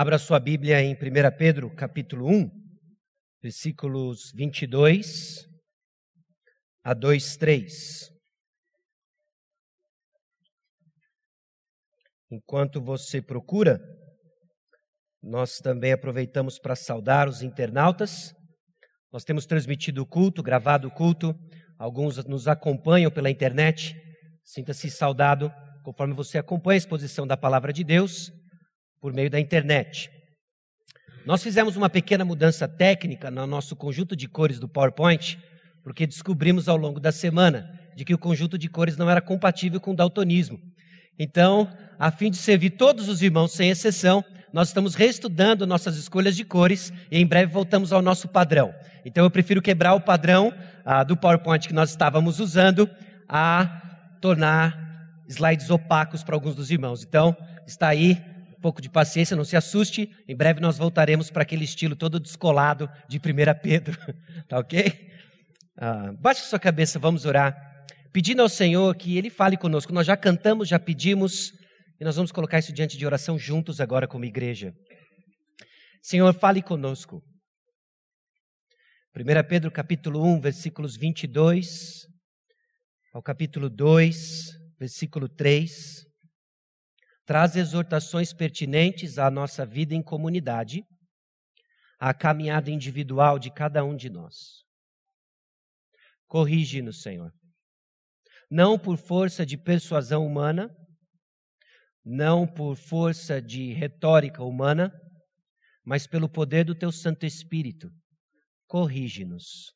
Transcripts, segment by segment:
Abra sua Bíblia em 1 Pedro, capítulo 1, versículos 22 a 2, 3. Enquanto você procura, nós também aproveitamos para saudar os internautas. Nós temos transmitido o culto, gravado o culto. Alguns nos acompanham pela internet. Sinta-se saudado conforme você acompanha a exposição da palavra de Deus por meio da internet. Nós fizemos uma pequena mudança técnica no nosso conjunto de cores do PowerPoint, porque descobrimos ao longo da semana de que o conjunto de cores não era compatível com o daltonismo. Então, a fim de servir todos os irmãos sem exceção, nós estamos reestudando nossas escolhas de cores e em breve voltamos ao nosso padrão. Então, eu prefiro quebrar o padrão ah, do PowerPoint que nós estávamos usando a tornar slides opacos para alguns dos irmãos. Então, está aí um pouco de paciência, não se assuste. Em breve nós voltaremos para aquele estilo todo descolado de 1 Pedro. tá ok? Ah, baixe sua cabeça, vamos orar. Pedindo ao Senhor que Ele fale conosco. Nós já cantamos, já pedimos, e nós vamos colocar isso diante de oração juntos agora como igreja. Senhor, fale conosco. 1 Pedro capítulo 1, versículos 22 ao capítulo 2, versículo 3 traz exortações pertinentes à nossa vida em comunidade, à caminhada individual de cada um de nós. Corrige-nos, Senhor. Não por força de persuasão humana, não por força de retórica humana, mas pelo poder do Teu Santo Espírito. Corrige-nos.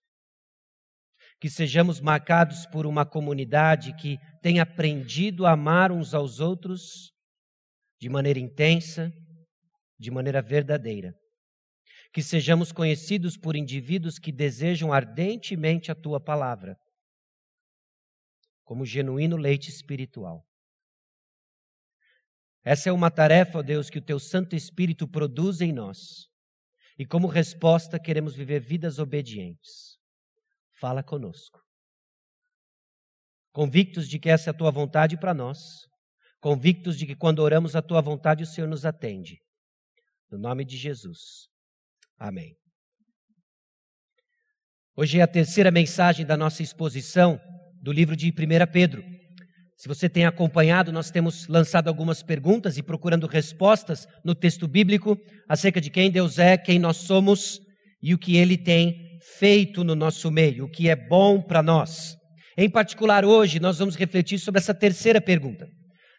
Que sejamos marcados por uma comunidade que tem aprendido a amar uns aos outros de maneira intensa, de maneira verdadeira. Que sejamos conhecidos por indivíduos que desejam ardentemente a tua palavra, como genuíno leite espiritual. Essa é uma tarefa, ó Deus, que o teu Santo Espírito produz em nós. E como resposta, queremos viver vidas obedientes. Fala conosco. Convictos de que essa é a tua vontade para nós, convictos de que quando oramos a tua vontade, o Senhor nos atende. No nome de Jesus. Amém. Hoje é a terceira mensagem da nossa exposição do livro de 1 Pedro. Se você tem acompanhado, nós temos lançado algumas perguntas e procurando respostas no texto bíblico acerca de quem Deus é, quem nós somos e o que ele tem feito no nosso meio, o que é bom para nós. Em particular, hoje nós vamos refletir sobre essa terceira pergunta.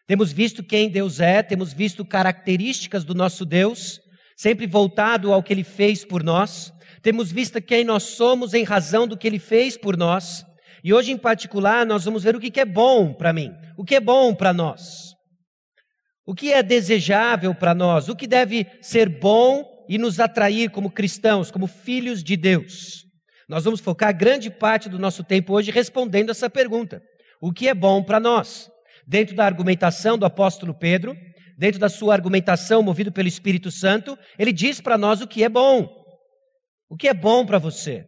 Temos visto quem Deus é, temos visto características do nosso Deus, sempre voltado ao que Ele fez por nós. Temos visto quem nós somos em razão do que Ele fez por nós. E hoje, em particular, nós vamos ver o que é bom para mim, o que é bom para nós, o que é desejável para nós, o que deve ser bom e nos atrair como cristãos, como filhos de Deus. Nós vamos focar grande parte do nosso tempo hoje respondendo essa pergunta: o que é bom para nós? Dentro da argumentação do apóstolo Pedro, dentro da sua argumentação movido pelo Espírito Santo, ele diz para nós o que é bom. O que é bom para você?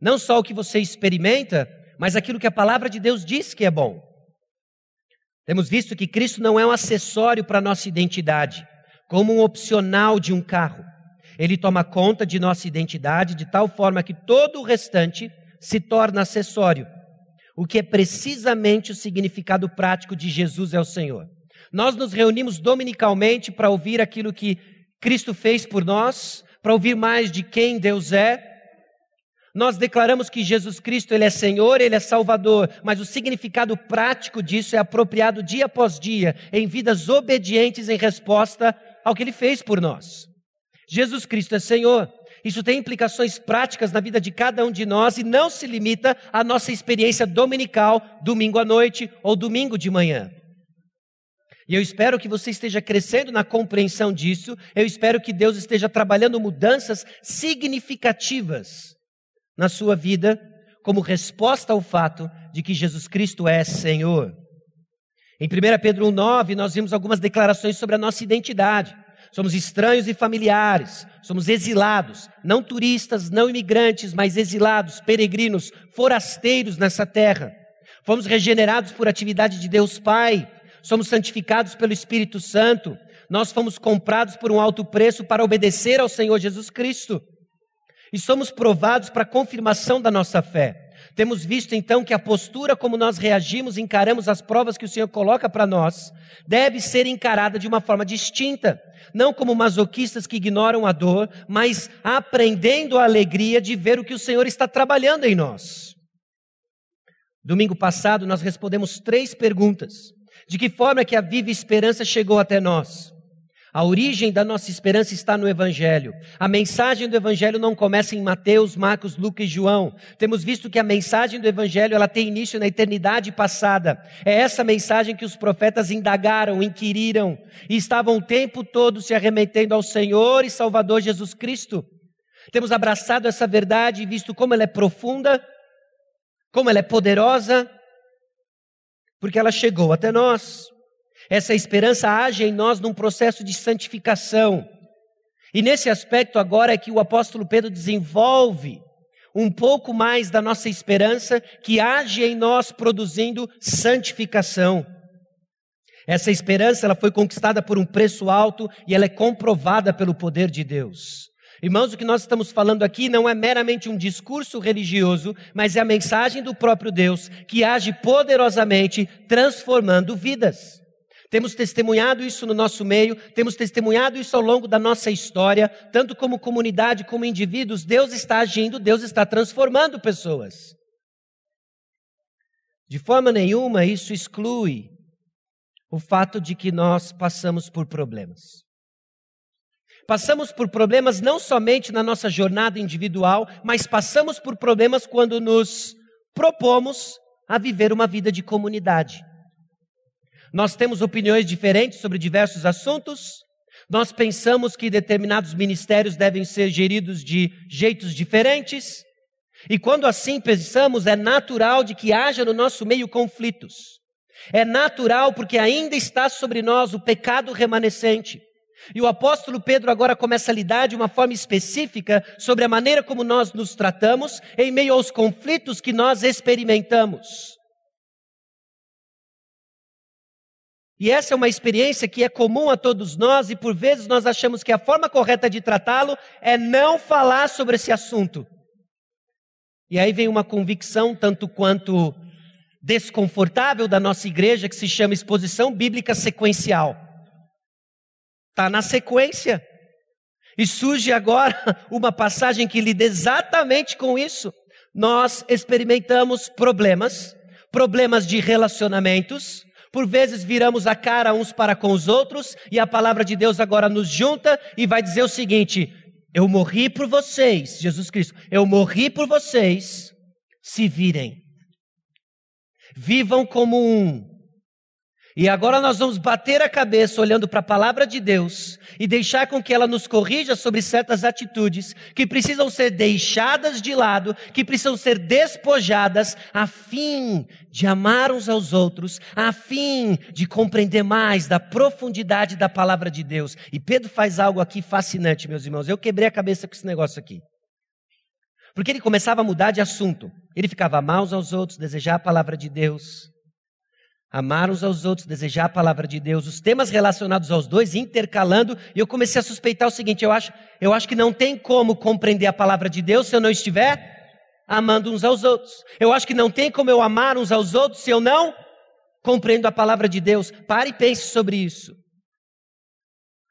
Não só o que você experimenta, mas aquilo que a palavra de Deus diz que é bom. Temos visto que Cristo não é um acessório para nossa identidade, como um opcional de um carro. Ele toma conta de nossa identidade de tal forma que todo o restante se torna acessório o que é precisamente o significado prático de Jesus é o Senhor. Nós nos reunimos dominicalmente para ouvir aquilo que Cristo fez por nós, para ouvir mais de quem Deus é. Nós declaramos que Jesus Cristo ele é Senhor, ele é Salvador, mas o significado prático disso é apropriado dia após dia em vidas obedientes em resposta ao que ele fez por nós. Jesus Cristo é Senhor. Isso tem implicações práticas na vida de cada um de nós e não se limita à nossa experiência dominical, domingo à noite ou domingo de manhã. E eu espero que você esteja crescendo na compreensão disso. Eu espero que Deus esteja trabalhando mudanças significativas na sua vida, como resposta ao fato de que Jesus Cristo é Senhor. Em 1 Pedro 1,9, nós vimos algumas declarações sobre a nossa identidade somos estranhos e familiares, somos exilados, não turistas, não imigrantes, mas exilados, peregrinos, forasteiros nessa terra. Fomos regenerados por atividade de Deus Pai, somos santificados pelo Espírito Santo, Nós fomos comprados por um alto preço para obedecer ao Senhor Jesus Cristo. E somos provados para a confirmação da nossa fé. Temos visto então que a postura como nós reagimos, encaramos as provas que o Senhor coloca para nós, deve ser encarada de uma forma distinta. Não como masoquistas que ignoram a dor, mas aprendendo a alegria de ver o que o Senhor está trabalhando em nós. Domingo passado nós respondemos três perguntas. De que forma que a viva esperança chegou até nós? A origem da nossa esperança está no Evangelho. A mensagem do Evangelho não começa em Mateus, Marcos, Lucas e João. Temos visto que a mensagem do Evangelho ela tem início na eternidade passada. É essa mensagem que os profetas indagaram, inquiriram e estavam o tempo todo se arremetendo ao Senhor e Salvador Jesus Cristo. Temos abraçado essa verdade e visto como ela é profunda, como ela é poderosa, porque ela chegou até nós. Essa esperança age em nós num processo de santificação. E nesse aspecto agora é que o apóstolo Pedro desenvolve um pouco mais da nossa esperança que age em nós produzindo santificação. Essa esperança ela foi conquistada por um preço alto e ela é comprovada pelo poder de Deus. Irmãos, o que nós estamos falando aqui não é meramente um discurso religioso, mas é a mensagem do próprio Deus que age poderosamente transformando vidas. Temos testemunhado isso no nosso meio, temos testemunhado isso ao longo da nossa história, tanto como comunidade como indivíduos. Deus está agindo, Deus está transformando pessoas. De forma nenhuma isso exclui o fato de que nós passamos por problemas. Passamos por problemas não somente na nossa jornada individual, mas passamos por problemas quando nos propomos a viver uma vida de comunidade. Nós temos opiniões diferentes sobre diversos assuntos. Nós pensamos que determinados ministérios devem ser geridos de jeitos diferentes. E quando assim pensamos, é natural de que haja no nosso meio conflitos. É natural porque ainda está sobre nós o pecado remanescente. E o apóstolo Pedro agora começa a lidar de uma forma específica sobre a maneira como nós nos tratamos em meio aos conflitos que nós experimentamos. E essa é uma experiência que é comum a todos nós e por vezes nós achamos que a forma correta de tratá-lo é não falar sobre esse assunto. E aí vem uma convicção tanto quanto desconfortável da nossa igreja que se chama exposição bíblica sequencial. Está na sequência. E surge agora uma passagem que lida exatamente com isso. Nós experimentamos problemas, problemas de relacionamentos, por vezes viramos a cara uns para com os outros, e a palavra de Deus agora nos junta e vai dizer o seguinte: Eu morri por vocês, Jesus Cristo, eu morri por vocês, se virem. Vivam como um, e agora nós vamos bater a cabeça olhando para a palavra de Deus e deixar com que ela nos corrija sobre certas atitudes que precisam ser deixadas de lado, que precisam ser despojadas, a fim de amar uns aos outros, a fim de compreender mais da profundidade da palavra de Deus. E Pedro faz algo aqui fascinante, meus irmãos. Eu quebrei a cabeça com esse negócio aqui. Porque ele começava a mudar de assunto. Ele ficava amar uns aos outros, desejar a palavra de Deus amar uns aos outros, desejar a palavra de Deus, os temas relacionados aos dois intercalando, e eu comecei a suspeitar o seguinte: eu acho, eu acho que não tem como compreender a palavra de Deus se eu não estiver amando uns aos outros. Eu acho que não tem como eu amar uns aos outros se eu não compreendo a palavra de Deus. Pare e pense sobre isso.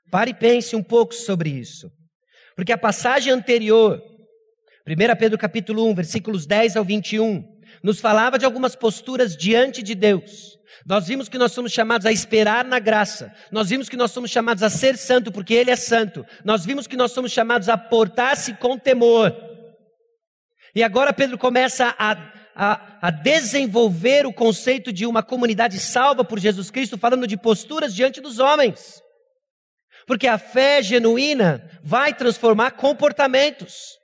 Pare e pense um pouco sobre isso. Porque a passagem anterior, 1 Pedro capítulo 1, versículos 10 ao 21, nos falava de algumas posturas diante de Deus. Nós vimos que nós somos chamados a esperar na graça. Nós vimos que nós somos chamados a ser santo porque Ele é santo. Nós vimos que nós somos chamados a portar-se com temor. E agora Pedro começa a, a, a, desenvolver o conceito de uma comunidade salva por Jesus Cristo, falando de posturas diante dos homens. Porque a fé genuína vai transformar comportamentos.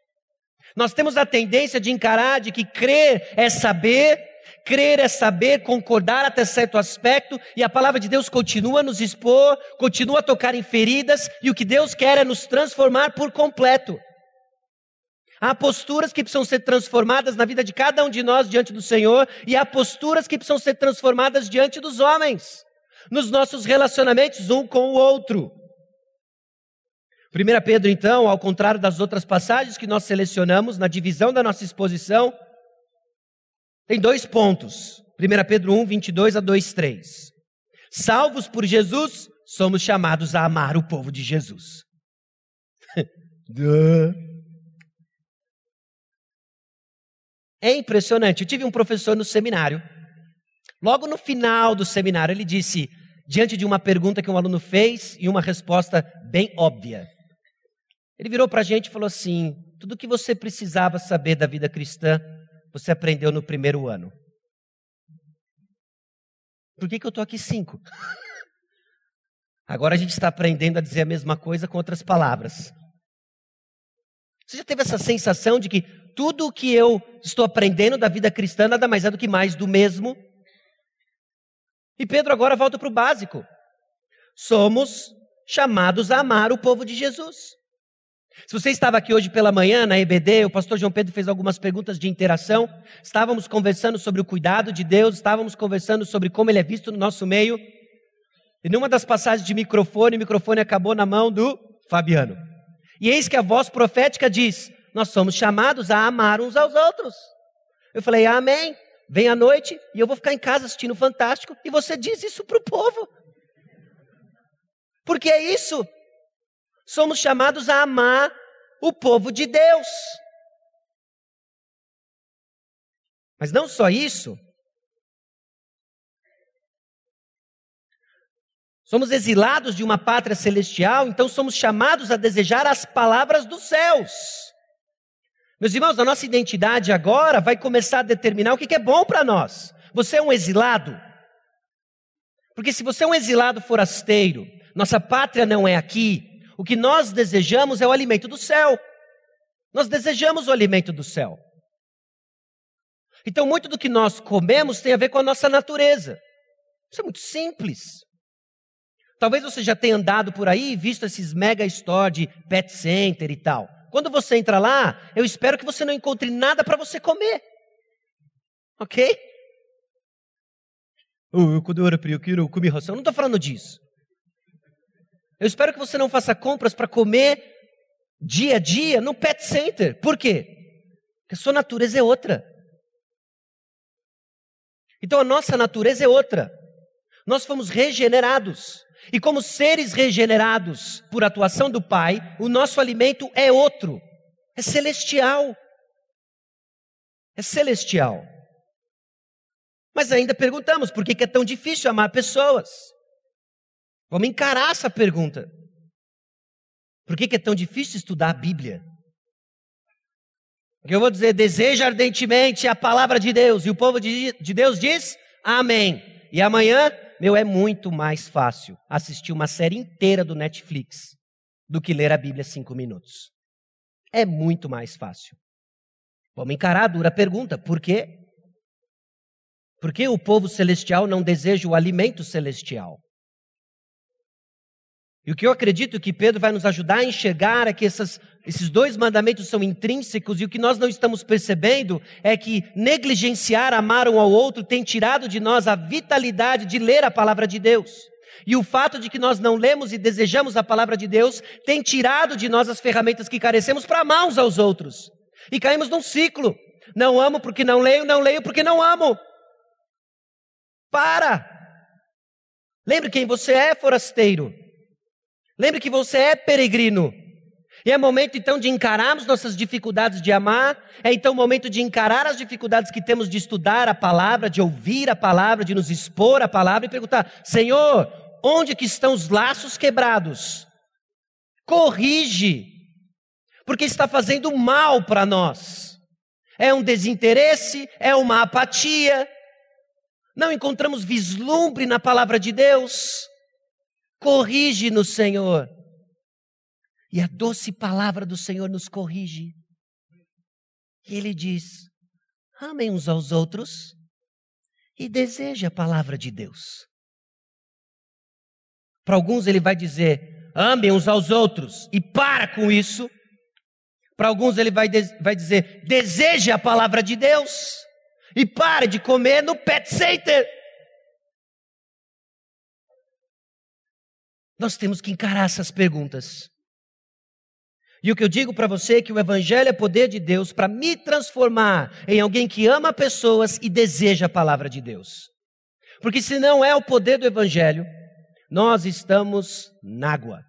Nós temos a tendência de encarar de que crer é saber, Crer é saber, concordar até certo aspecto, e a palavra de Deus continua a nos expor, continua a tocar em feridas, e o que Deus quer é nos transformar por completo. Há posturas que precisam ser transformadas na vida de cada um de nós diante do Senhor, e há posturas que precisam ser transformadas diante dos homens, nos nossos relacionamentos um com o outro. 1 Pedro, então, ao contrário das outras passagens que nós selecionamos na divisão da nossa exposição, tem dois pontos. 1 Pedro 1, 22 a 2, 3. Salvos por Jesus, somos chamados a amar o povo de Jesus. é impressionante. Eu tive um professor no seminário. Logo no final do seminário, ele disse, diante de uma pergunta que um aluno fez e uma resposta bem óbvia. Ele virou para a gente e falou assim: tudo o que você precisava saber da vida cristã, você aprendeu no primeiro ano. Por que, que eu estou aqui cinco? Agora a gente está aprendendo a dizer a mesma coisa com outras palavras. Você já teve essa sensação de que tudo o que eu estou aprendendo da vida cristã nada mais é do que mais do mesmo? E Pedro agora volta para o básico. Somos chamados a amar o povo de Jesus. Se você estava aqui hoje pela manhã na EBD, o pastor João Pedro fez algumas perguntas de interação. Estávamos conversando sobre o cuidado de Deus, estávamos conversando sobre como ele é visto no nosso meio. E numa das passagens de microfone, o microfone acabou na mão do Fabiano. E eis que a voz profética diz: Nós somos chamados a amar uns aos outros. Eu falei, Amém. Vem à noite e eu vou ficar em casa assistindo Fantástico e você diz isso para o povo. Porque é isso somos chamados a amar o povo de Deus. Mas não só isso. Somos exilados de uma pátria celestial, então somos chamados a desejar as palavras dos céus. Meus irmãos, a nossa identidade agora vai começar a determinar o que é bom para nós. Você é um exilado. Porque se você é um exilado forasteiro, nossa pátria não é aqui, o que nós desejamos é o alimento do céu. Nós desejamos o alimento do céu. Então, muito do que nós comemos tem a ver com a nossa natureza. Isso é muito simples. Talvez você já tenha andado por aí e visto esses mega store de pet center e tal. Quando você entra lá, eu espero que você não encontre nada para você comer. Ok? Oh, quando eu era eu comi ração. Não estou falando disso. Eu espero que você não faça compras para comer dia a dia no pet center. Por quê? Porque a sua natureza é outra. Então a nossa natureza é outra. Nós fomos regenerados. E como seres regenerados por atuação do Pai, o nosso alimento é outro. É celestial. É celestial. Mas ainda perguntamos por que é tão difícil amar pessoas? Vamos encarar essa pergunta. Por que, é tão difícil estudar a Bíblia? Porque eu vou dizer, deseja ardentemente a palavra de Deus, e o povo de, de Deus diz amém. E amanhã, meu, é muito mais fácil assistir uma série inteira do Netflix do que ler a Bíblia cinco minutos. É muito mais fácil. Vamos encarar a dura pergunta: por quê? Por que o povo celestial não deseja o alimento celestial? E o que eu acredito que Pedro vai nos ajudar a enxergar é que essas, esses dois mandamentos são intrínsecos e o que nós não estamos percebendo é que negligenciar amar um ao outro tem tirado de nós a vitalidade de ler a palavra de Deus. E o fato de que nós não lemos e desejamos a palavra de Deus tem tirado de nós as ferramentas que carecemos para amar uns aos outros. E caímos num ciclo. Não amo porque não leio, não leio porque não amo. Para! Lembre quem você é, forasteiro. Lembre que você é peregrino. E é momento então de encararmos nossas dificuldades de amar, é então momento de encarar as dificuldades que temos de estudar a palavra, de ouvir a palavra, de nos expor à palavra e perguntar: Senhor, onde que estão os laços quebrados? Corrige, porque está fazendo mal para nós. É um desinteresse, é uma apatia. Não encontramos vislumbre na palavra de Deus. Corrige-nos, Senhor. E a doce palavra do Senhor nos corrige. E ele diz: amem uns aos outros e deseje a palavra de Deus. Para alguns ele vai dizer: amem uns aos outros e para com isso. Para alguns ele vai, vai dizer: deseje a palavra de Deus e pare de comer no pet center. Nós temos que encarar essas perguntas. E o que eu digo para você é que o Evangelho é poder de Deus para me transformar em alguém que ama pessoas e deseja a palavra de Deus. Porque se não é o poder do Evangelho, nós estamos na água.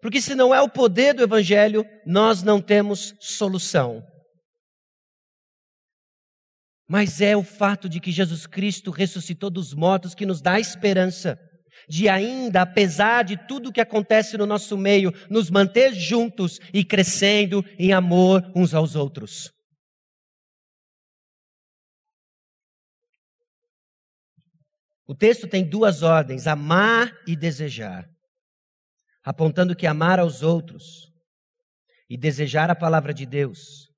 Porque se não é o poder do Evangelho, nós não temos solução. Mas é o fato de que Jesus Cristo ressuscitou dos mortos que nos dá esperança de ainda, apesar de tudo que acontece no nosso meio, nos manter juntos e crescendo em amor uns aos outros. O texto tem duas ordens: amar e desejar, apontando que amar aos outros e desejar a palavra de Deus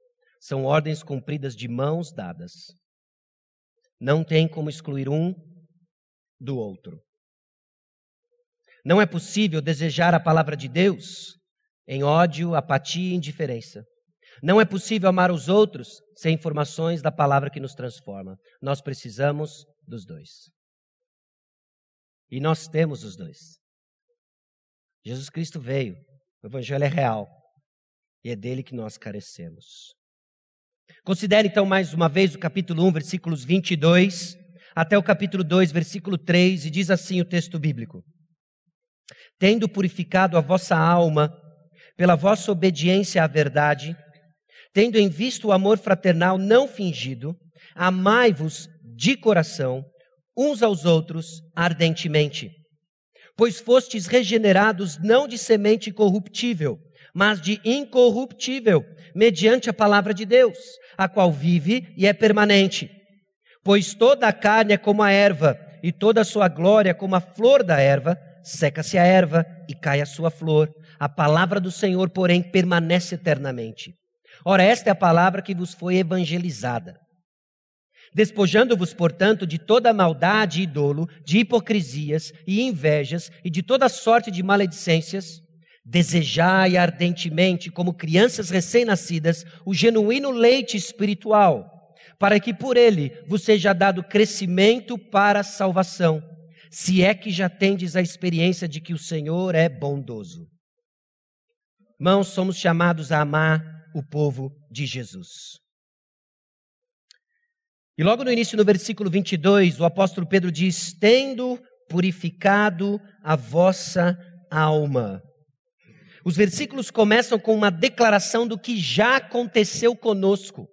são ordens cumpridas de mãos dadas. Não tem como excluir um do outro. Não é possível desejar a palavra de Deus em ódio, apatia e indiferença. Não é possível amar os outros sem informações da palavra que nos transforma. Nós precisamos dos dois. E nós temos os dois. Jesus Cristo veio, o Evangelho é real, e é dele que nós carecemos. Considere então mais uma vez o capítulo 1, versículos 22 até o capítulo 2, versículo 3, e diz assim o texto bíblico: Tendo purificado a vossa alma pela vossa obediência à verdade, tendo em vista o amor fraternal não fingido, amai-vos de coração uns aos outros ardentemente. Pois fostes regenerados não de semente corruptível, mas de incorruptível, mediante a palavra de Deus, a qual vive e é permanente. Pois toda a carne é como a erva, e toda a sua glória como a flor da erva, seca-se a erva e cai a sua flor. A palavra do Senhor, porém, permanece eternamente. Ora, esta é a palavra que vos foi evangelizada. Despojando-vos, portanto, de toda maldade e dolo, de hipocrisias e invejas e de toda sorte de maledicências, desejai ardentemente, como crianças recém-nascidas, o genuíno leite espiritual, para que por ele vos seja dado crescimento para a salvação, se é que já tendes a experiência de que o Senhor é bondoso. Mãos, somos chamados a amar o povo de Jesus. E logo no início, no versículo 22, o apóstolo Pedro diz: Tendo purificado a vossa alma. Os versículos começam com uma declaração do que já aconteceu conosco.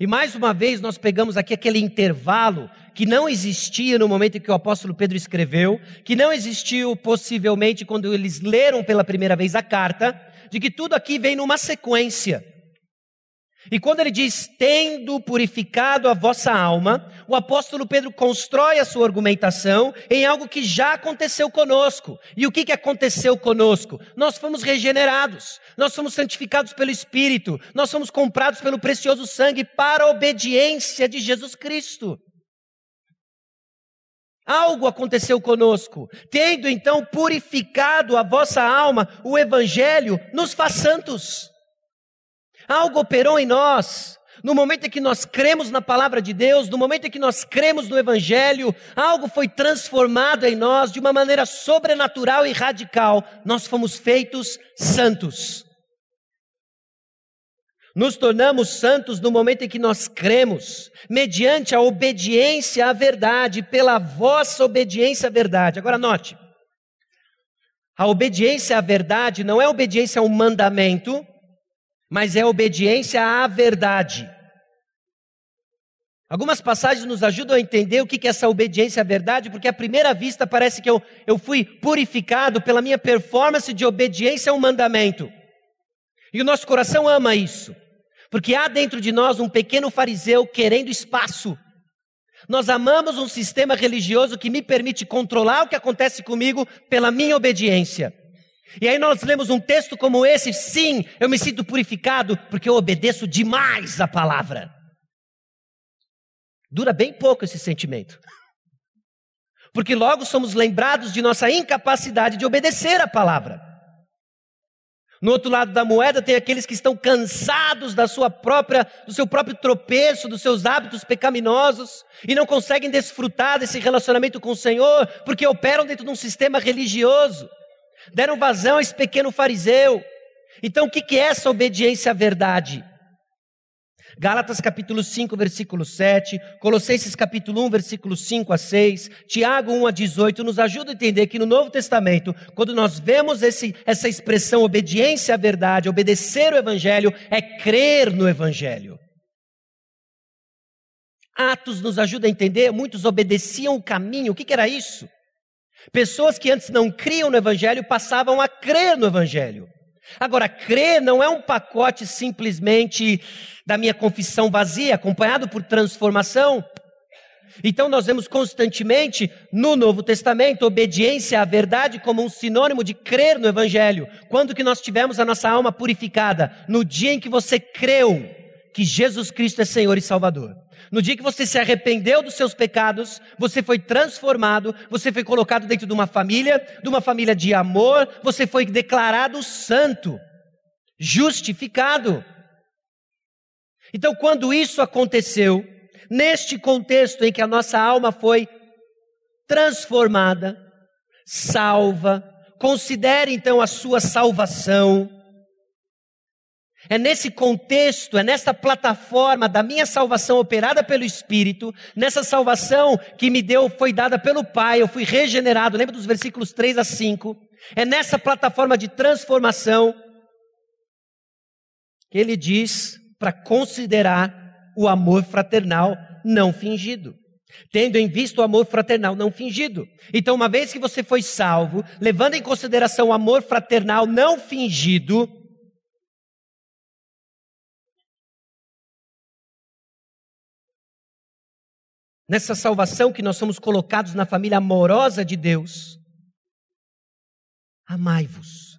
E mais uma vez nós pegamos aqui aquele intervalo que não existia no momento em que o apóstolo Pedro escreveu, que não existiu possivelmente quando eles leram pela primeira vez a carta, de que tudo aqui vem numa sequência. E quando ele diz, tendo purificado a vossa alma, o apóstolo Pedro constrói a sua argumentação em algo que já aconteceu conosco. E o que, que aconteceu conosco? Nós fomos regenerados, nós fomos santificados pelo Espírito, nós fomos comprados pelo precioso sangue para a obediência de Jesus Cristo. Algo aconteceu conosco. Tendo então purificado a vossa alma, o Evangelho nos faz santos. Algo operou em nós. No momento em que nós cremos na palavra de Deus, no momento em que nós cremos no Evangelho, algo foi transformado em nós de uma maneira sobrenatural e radical. Nós fomos feitos santos. Nos tornamos santos no momento em que nós cremos, mediante a obediência à verdade, pela vossa obediência à verdade. Agora note, a obediência à verdade não é obediência a um mandamento, mas é obediência à verdade. Algumas passagens nos ajudam a entender o que é essa obediência à verdade, porque à primeira vista parece que eu, eu fui purificado pela minha performance de obediência a um mandamento. E o nosso coração ama isso, porque há dentro de nós um pequeno fariseu querendo espaço. Nós amamos um sistema religioso que me permite controlar o que acontece comigo pela minha obediência. E aí nós lemos um texto como esse, sim, eu me sinto purificado porque eu obedeço demais a palavra. Dura bem pouco esse sentimento. Porque logo somos lembrados de nossa incapacidade de obedecer a palavra. No outro lado da moeda tem aqueles que estão cansados da sua própria, do seu próprio tropeço, dos seus hábitos pecaminosos e não conseguem desfrutar desse relacionamento com o Senhor porque operam dentro de um sistema religioso. Deram vazão a esse pequeno fariseu. Então, o que é essa obediência à verdade? Gálatas capítulo 5, versículo 7, Colossenses capítulo 1, versículo 5 a 6, Tiago 1 a 18, nos ajuda a entender que no Novo Testamento, quando nós vemos esse, essa expressão obediência à verdade, obedecer o Evangelho, é crer no Evangelho. Atos nos ajuda a entender, muitos obedeciam o caminho, o que, que era isso? Pessoas que antes não criam no Evangelho passavam a crer no Evangelho. Agora, crer não é um pacote simplesmente da minha confissão vazia, acompanhado por transformação. Então, nós vemos constantemente no Novo Testamento obediência à verdade como um sinônimo de crer no Evangelho. Quando que nós tivemos a nossa alma purificada? No dia em que você creu que Jesus Cristo é Senhor e Salvador. No dia que você se arrependeu dos seus pecados, você foi transformado, você foi colocado dentro de uma família, de uma família de amor, você foi declarado santo, justificado. Então, quando isso aconteceu, neste contexto em que a nossa alma foi transformada, salva, considere então a sua salvação, é nesse contexto, é nessa plataforma da minha salvação operada pelo Espírito, nessa salvação que me deu, foi dada pelo Pai, eu fui regenerado, lembra dos versículos 3 a 5? É nessa plataforma de transformação que ele diz para considerar o amor fraternal não fingido. Tendo em vista o amor fraternal não fingido. Então, uma vez que você foi salvo, levando em consideração o amor fraternal não fingido, nessa salvação que nós somos colocados na família amorosa de Deus, amai-vos.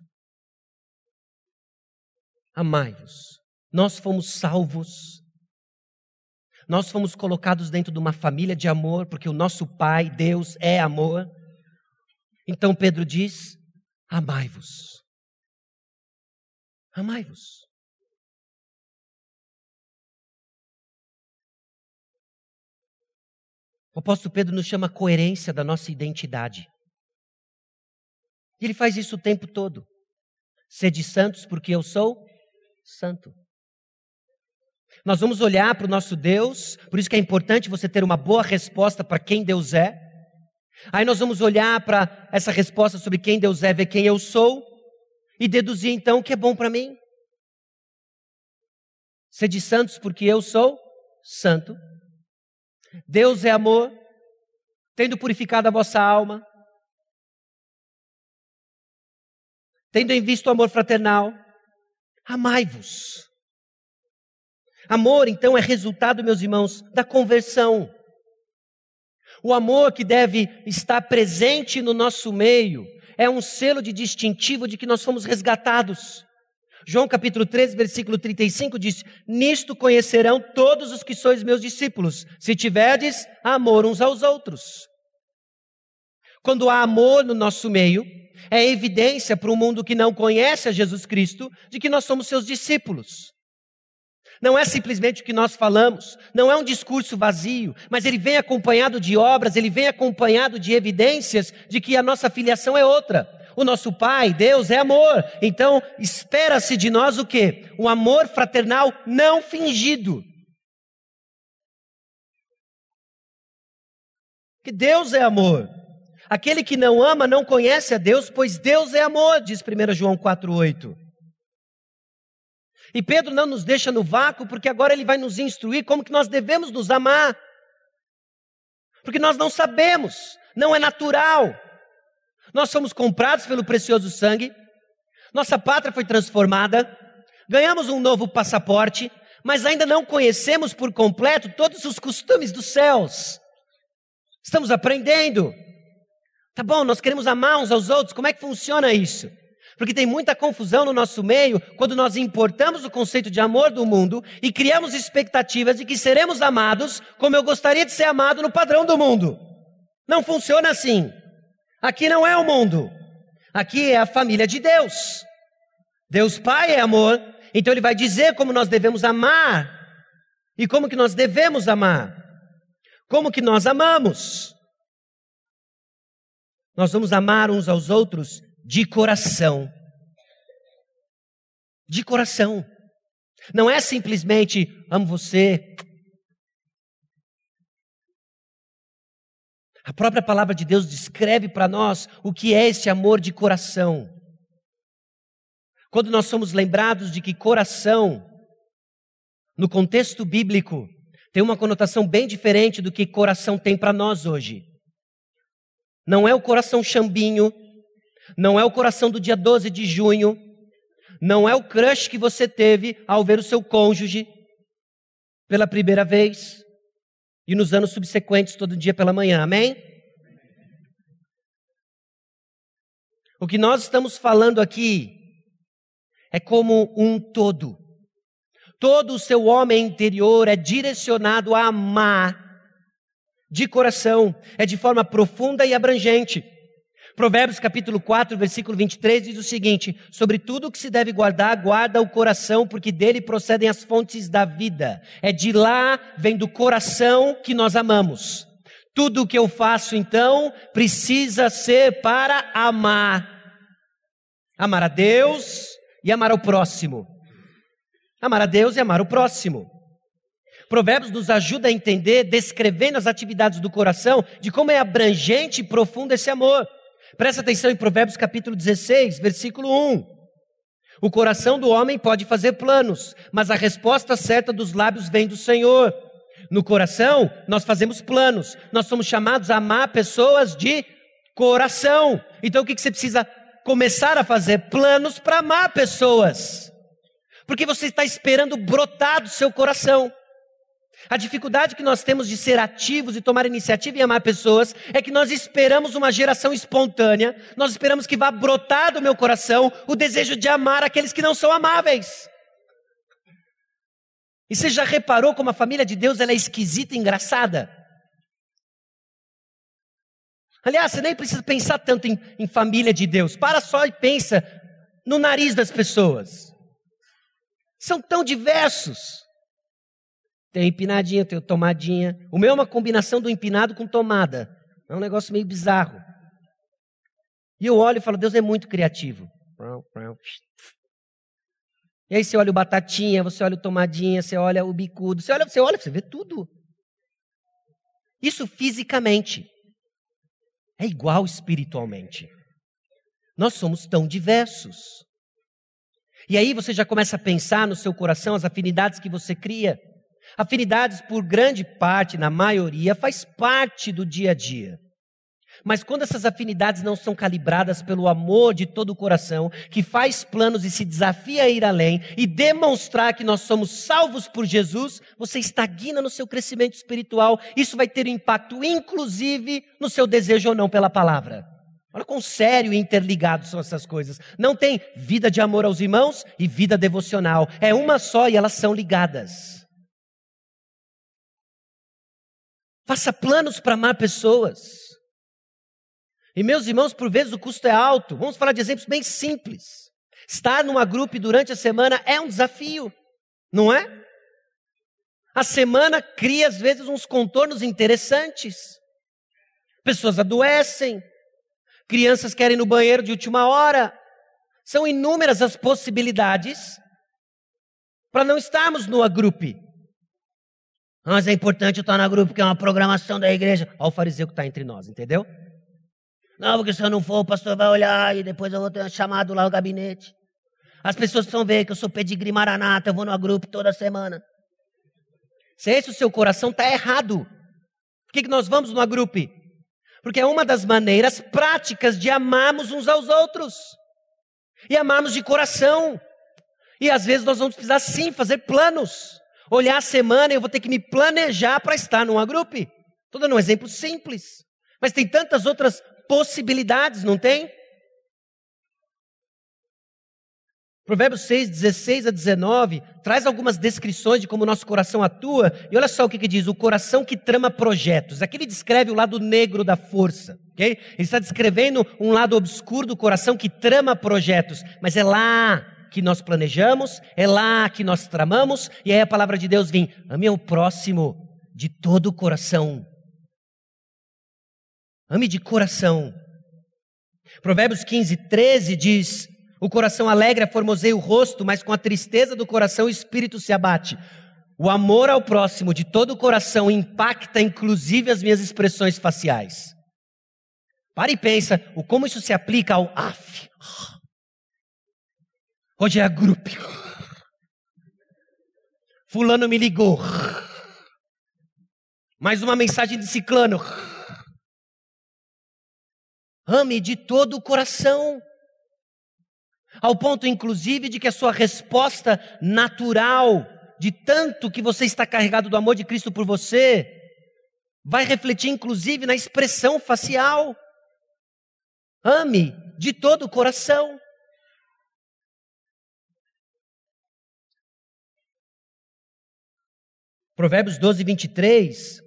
Amai-vos. Nós fomos salvos. Nós fomos colocados dentro de uma família de amor, porque o nosso Pai, Deus, é amor. Então Pedro diz: amai-vos. Amai-vos. O apóstolo Pedro nos chama a coerência da nossa identidade. E ele faz isso o tempo todo. Sede santos, porque eu sou santo. Nós vamos olhar para o nosso Deus, por isso que é importante você ter uma boa resposta para quem Deus é. Aí nós vamos olhar para essa resposta sobre quem Deus é, ver quem eu sou e deduzir então o que é bom para mim. Sede santos, porque eu sou santo. Deus é amor, tendo purificado a vossa alma, tendo em vista o amor fraternal, amai-vos. Amor, então, é resultado, meus irmãos, da conversão. O amor que deve estar presente no nosso meio é um selo de distintivo de que nós fomos resgatados. João capítulo 13, versículo 35 diz: Nisto conhecerão todos os que sois meus discípulos, se tiverdes amor uns aos outros. Quando há amor no nosso meio, é evidência para o mundo que não conhece a Jesus Cristo de que nós somos seus discípulos. Não é simplesmente o que nós falamos, não é um discurso vazio, mas ele vem acompanhado de obras, ele vem acompanhado de evidências de que a nossa filiação é outra. O nosso Pai, Deus, é amor. Então, espera-se de nós o quê? Um amor fraternal não fingido. Que Deus é amor. Aquele que não ama não conhece a Deus, pois Deus é amor, diz 1 João 4,8. E Pedro não nos deixa no vácuo, porque agora ele vai nos instruir como que nós devemos nos amar. Porque nós não sabemos, não é natural. Nós somos comprados pelo precioso sangue, nossa pátria foi transformada, ganhamos um novo passaporte, mas ainda não conhecemos por completo todos os costumes dos céus. Estamos aprendendo. Tá bom, nós queremos amar uns aos outros, como é que funciona isso? Porque tem muita confusão no nosso meio quando nós importamos o conceito de amor do mundo e criamos expectativas de que seremos amados como eu gostaria de ser amado no padrão do mundo. Não funciona assim. Aqui não é o mundo. Aqui é a família de Deus. Deus Pai é amor, então ele vai dizer como nós devemos amar. E como que nós devemos amar? Como que nós amamos? Nós vamos amar uns aos outros de coração. De coração. Não é simplesmente amo você. A própria palavra de Deus descreve para nós o que é esse amor de coração. Quando nós somos lembrados de que coração, no contexto bíblico, tem uma conotação bem diferente do que coração tem para nós hoje. Não é o coração chambinho, não é o coração do dia 12 de junho, não é o crush que você teve ao ver o seu cônjuge pela primeira vez e nos anos subsequentes todo dia pela manhã. Amém? O que nós estamos falando aqui é como um todo. Todo o seu homem interior é direcionado a amar de coração, é de forma profunda e abrangente. Provérbios capítulo 4, versículo 23 diz o seguinte: Sobre tudo que se deve guardar, guarda o coração, porque dele procedem as fontes da vida. É de lá, vem do coração que nós amamos. Tudo o que eu faço, então, precisa ser para amar. Amar a Deus e amar o próximo. Amar a Deus e amar o próximo. Provérbios nos ajuda a entender, descrevendo as atividades do coração, de como é abrangente e profundo esse amor. Presta atenção em Provérbios capítulo 16, versículo 1. O coração do homem pode fazer planos, mas a resposta certa dos lábios vem do Senhor. No coração, nós fazemos planos. Nós somos chamados a amar pessoas de coração. Então, o que você precisa começar a fazer? Planos para amar pessoas. Porque você está esperando brotar do seu coração. A dificuldade que nós temos de ser ativos e tomar iniciativa e amar pessoas é que nós esperamos uma geração espontânea, nós esperamos que vá brotar do meu coração o desejo de amar aqueles que não são amáveis. E você já reparou como a família de Deus ela é esquisita e engraçada? Aliás, você nem precisa pensar tanto em, em família de Deus. Para só e pensa no nariz das pessoas. São tão diversos. Tem empinadinha, tem tomadinha. O meu é uma combinação do empinado com tomada. É um negócio meio bizarro. E eu olho e falo, Deus é muito criativo. E aí você olha o batatinha, você olha o tomadinha, você olha o bicudo, você olha, você olha, você vê tudo. Isso fisicamente. É igual espiritualmente. Nós somos tão diversos. E aí você já começa a pensar no seu coração as afinidades que você cria. Afinidades, por grande parte, na maioria, faz parte do dia a dia. Mas quando essas afinidades não são calibradas pelo amor de todo o coração, que faz planos e se desafia a ir além e demonstrar que nós somos salvos por Jesus, você estagna no seu crescimento espiritual. Isso vai ter impacto, inclusive, no seu desejo ou não pela palavra. Olha quão sério e interligado são essas coisas. Não tem vida de amor aos irmãos e vida devocional. É uma só e elas são ligadas. Faça planos para amar pessoas. E meus irmãos, por vezes o custo é alto. Vamos falar de exemplos bem simples. Estar numa grupo durante a semana é um desafio, não é? A semana cria às vezes uns contornos interessantes. Pessoas adoecem, crianças querem ir no banheiro de última hora. São inúmeras as possibilidades para não estarmos numa grupo. Mas é importante estar na grupo, que é uma programação da igreja. Olha o fariseu que está entre nós, entendeu? Não, porque se eu não for, o pastor vai olhar e depois eu vou ter chamado lá no gabinete. As pessoas precisam ver que eu sou pedigree maranata, eu vou no grupo toda semana. Se esse o seu coração, está errado. Por que, que nós vamos no grupo? Porque é uma das maneiras práticas de amarmos uns aos outros. E amarmos de coração. E às vezes nós vamos precisar sim fazer planos olhar a semana, eu vou ter que me planejar para estar numa grupo. Estou dando um exemplo simples. Mas tem tantas outras possibilidades, não tem? Provérbios 6, 16 a 19, traz algumas descrições de como o nosso coração atua, e olha só o que, que diz: o coração que trama projetos. Aqui ele descreve o lado negro da força, ok? Ele está descrevendo um lado obscuro do coração que trama projetos, mas é lá que nós planejamos, é lá que nós tramamos, e aí a palavra de Deus vem: ame o próximo de todo o coração. Ame de coração. Provérbios 15, 13 diz: O coração alegre formoseia o rosto, mas com a tristeza do coração o espírito se abate. O amor ao próximo de todo o coração impacta inclusive as minhas expressões faciais. Para e pensa o como isso se aplica ao AF. Hoje é grupo. Fulano me ligou. Mais uma mensagem de ciclano. Ame de todo o coração. Ao ponto, inclusive, de que a sua resposta natural, de tanto que você está carregado do amor de Cristo por você, vai refletir, inclusive, na expressão facial. Ame de todo o coração. Provérbios 12, 23.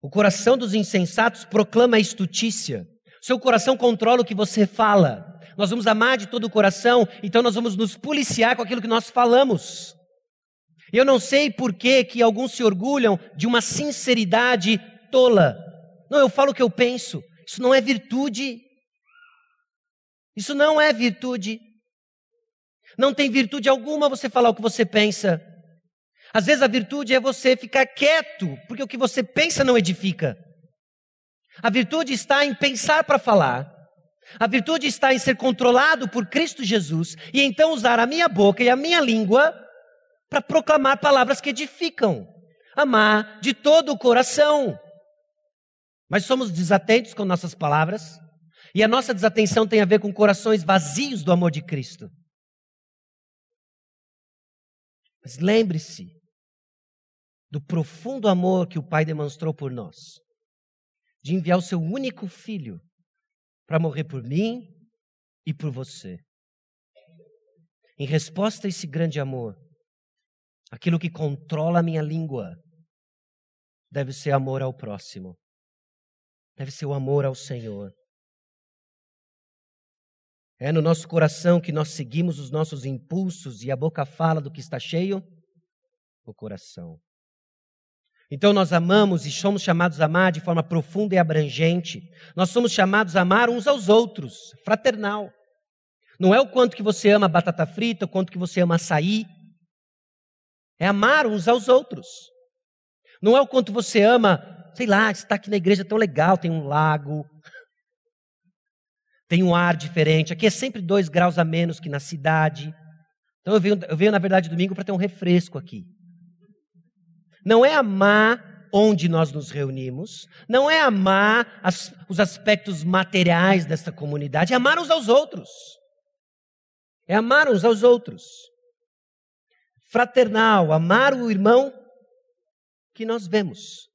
O coração dos insensatos proclama a estutícia. Seu coração controla o que você fala. Nós vamos amar de todo o coração, então nós vamos nos policiar com aquilo que nós falamos. Eu não sei por que, que alguns se orgulham de uma sinceridade tola. Não, eu falo o que eu penso. Isso não é virtude. Isso não é virtude. Não tem virtude alguma você falar o que você pensa. Às vezes a virtude é você ficar quieto, porque o que você pensa não edifica. A virtude está em pensar para falar. A virtude está em ser controlado por Cristo Jesus e então usar a minha boca e a minha língua para proclamar palavras que edificam. Amar de todo o coração. Mas somos desatentos com nossas palavras e a nossa desatenção tem a ver com corações vazios do amor de Cristo. Mas lembre-se, do profundo amor que o Pai demonstrou por nós, de enviar o seu único filho para morrer por mim e por você. Em resposta a esse grande amor, aquilo que controla a minha língua deve ser amor ao próximo, deve ser o amor ao Senhor. É no nosso coração que nós seguimos os nossos impulsos e a boca fala do que está cheio? O coração. Então nós amamos e somos chamados a amar de forma profunda e abrangente. Nós somos chamados a amar uns aos outros, fraternal. Não é o quanto que você ama batata frita, o quanto que você ama açaí. É amar uns aos outros. Não é o quanto você ama, sei lá, está aqui na igreja tão legal, tem um lago, tem um ar diferente. Aqui é sempre dois graus a menos que na cidade. Então eu venho, eu venho na verdade, domingo para ter um refresco aqui não é amar onde nós nos reunimos, não é amar as, os aspectos materiais dessa comunidade, é amar uns aos outros. É amar uns aos outros. Fraternal, amar o irmão que nós vemos.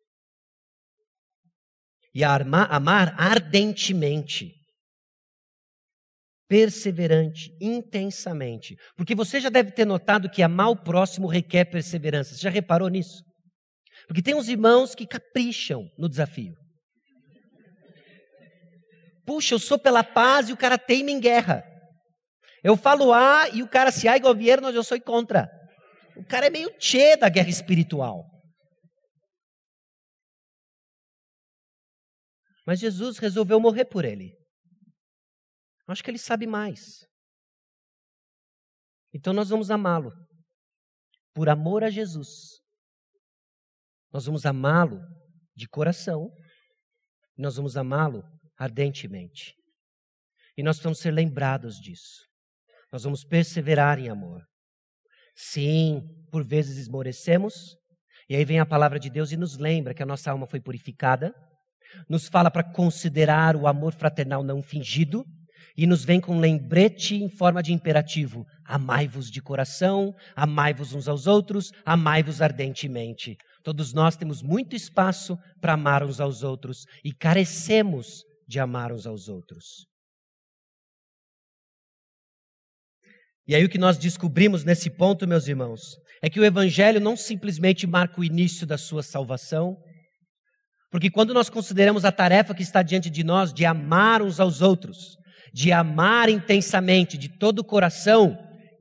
E amar, amar ardentemente perseverante, intensamente. Porque você já deve ter notado que amar o próximo requer perseverança. Você já reparou nisso? Porque tem uns irmãos que capricham no desafio. Puxa, eu sou pela paz e o cara teima em guerra. Eu falo A e o cara se há governo, eu sou contra. O cara é meio tchê da guerra espiritual. Mas Jesus resolveu morrer por ele. Acho que ele sabe mais. Então nós vamos amá-lo. Por amor a Jesus. Nós vamos amá-lo de coração, nós vamos amá-lo ardentemente. E nós vamos ser lembrados disso. Nós vamos perseverar em amor. Sim, por vezes esmorecemos, e aí vem a palavra de Deus e nos lembra que a nossa alma foi purificada, nos fala para considerar o amor fraternal não fingido, e nos vem com um lembrete em forma de imperativo: amai-vos de coração, amai-vos uns aos outros, amai-vos ardentemente. Todos nós temos muito espaço para amar uns aos outros e carecemos de amar uns aos outros. E aí o que nós descobrimos nesse ponto, meus irmãos, é que o evangelho não simplesmente marca o início da sua salvação, porque quando nós consideramos a tarefa que está diante de nós de amar uns aos outros, de amar intensamente, de todo o coração,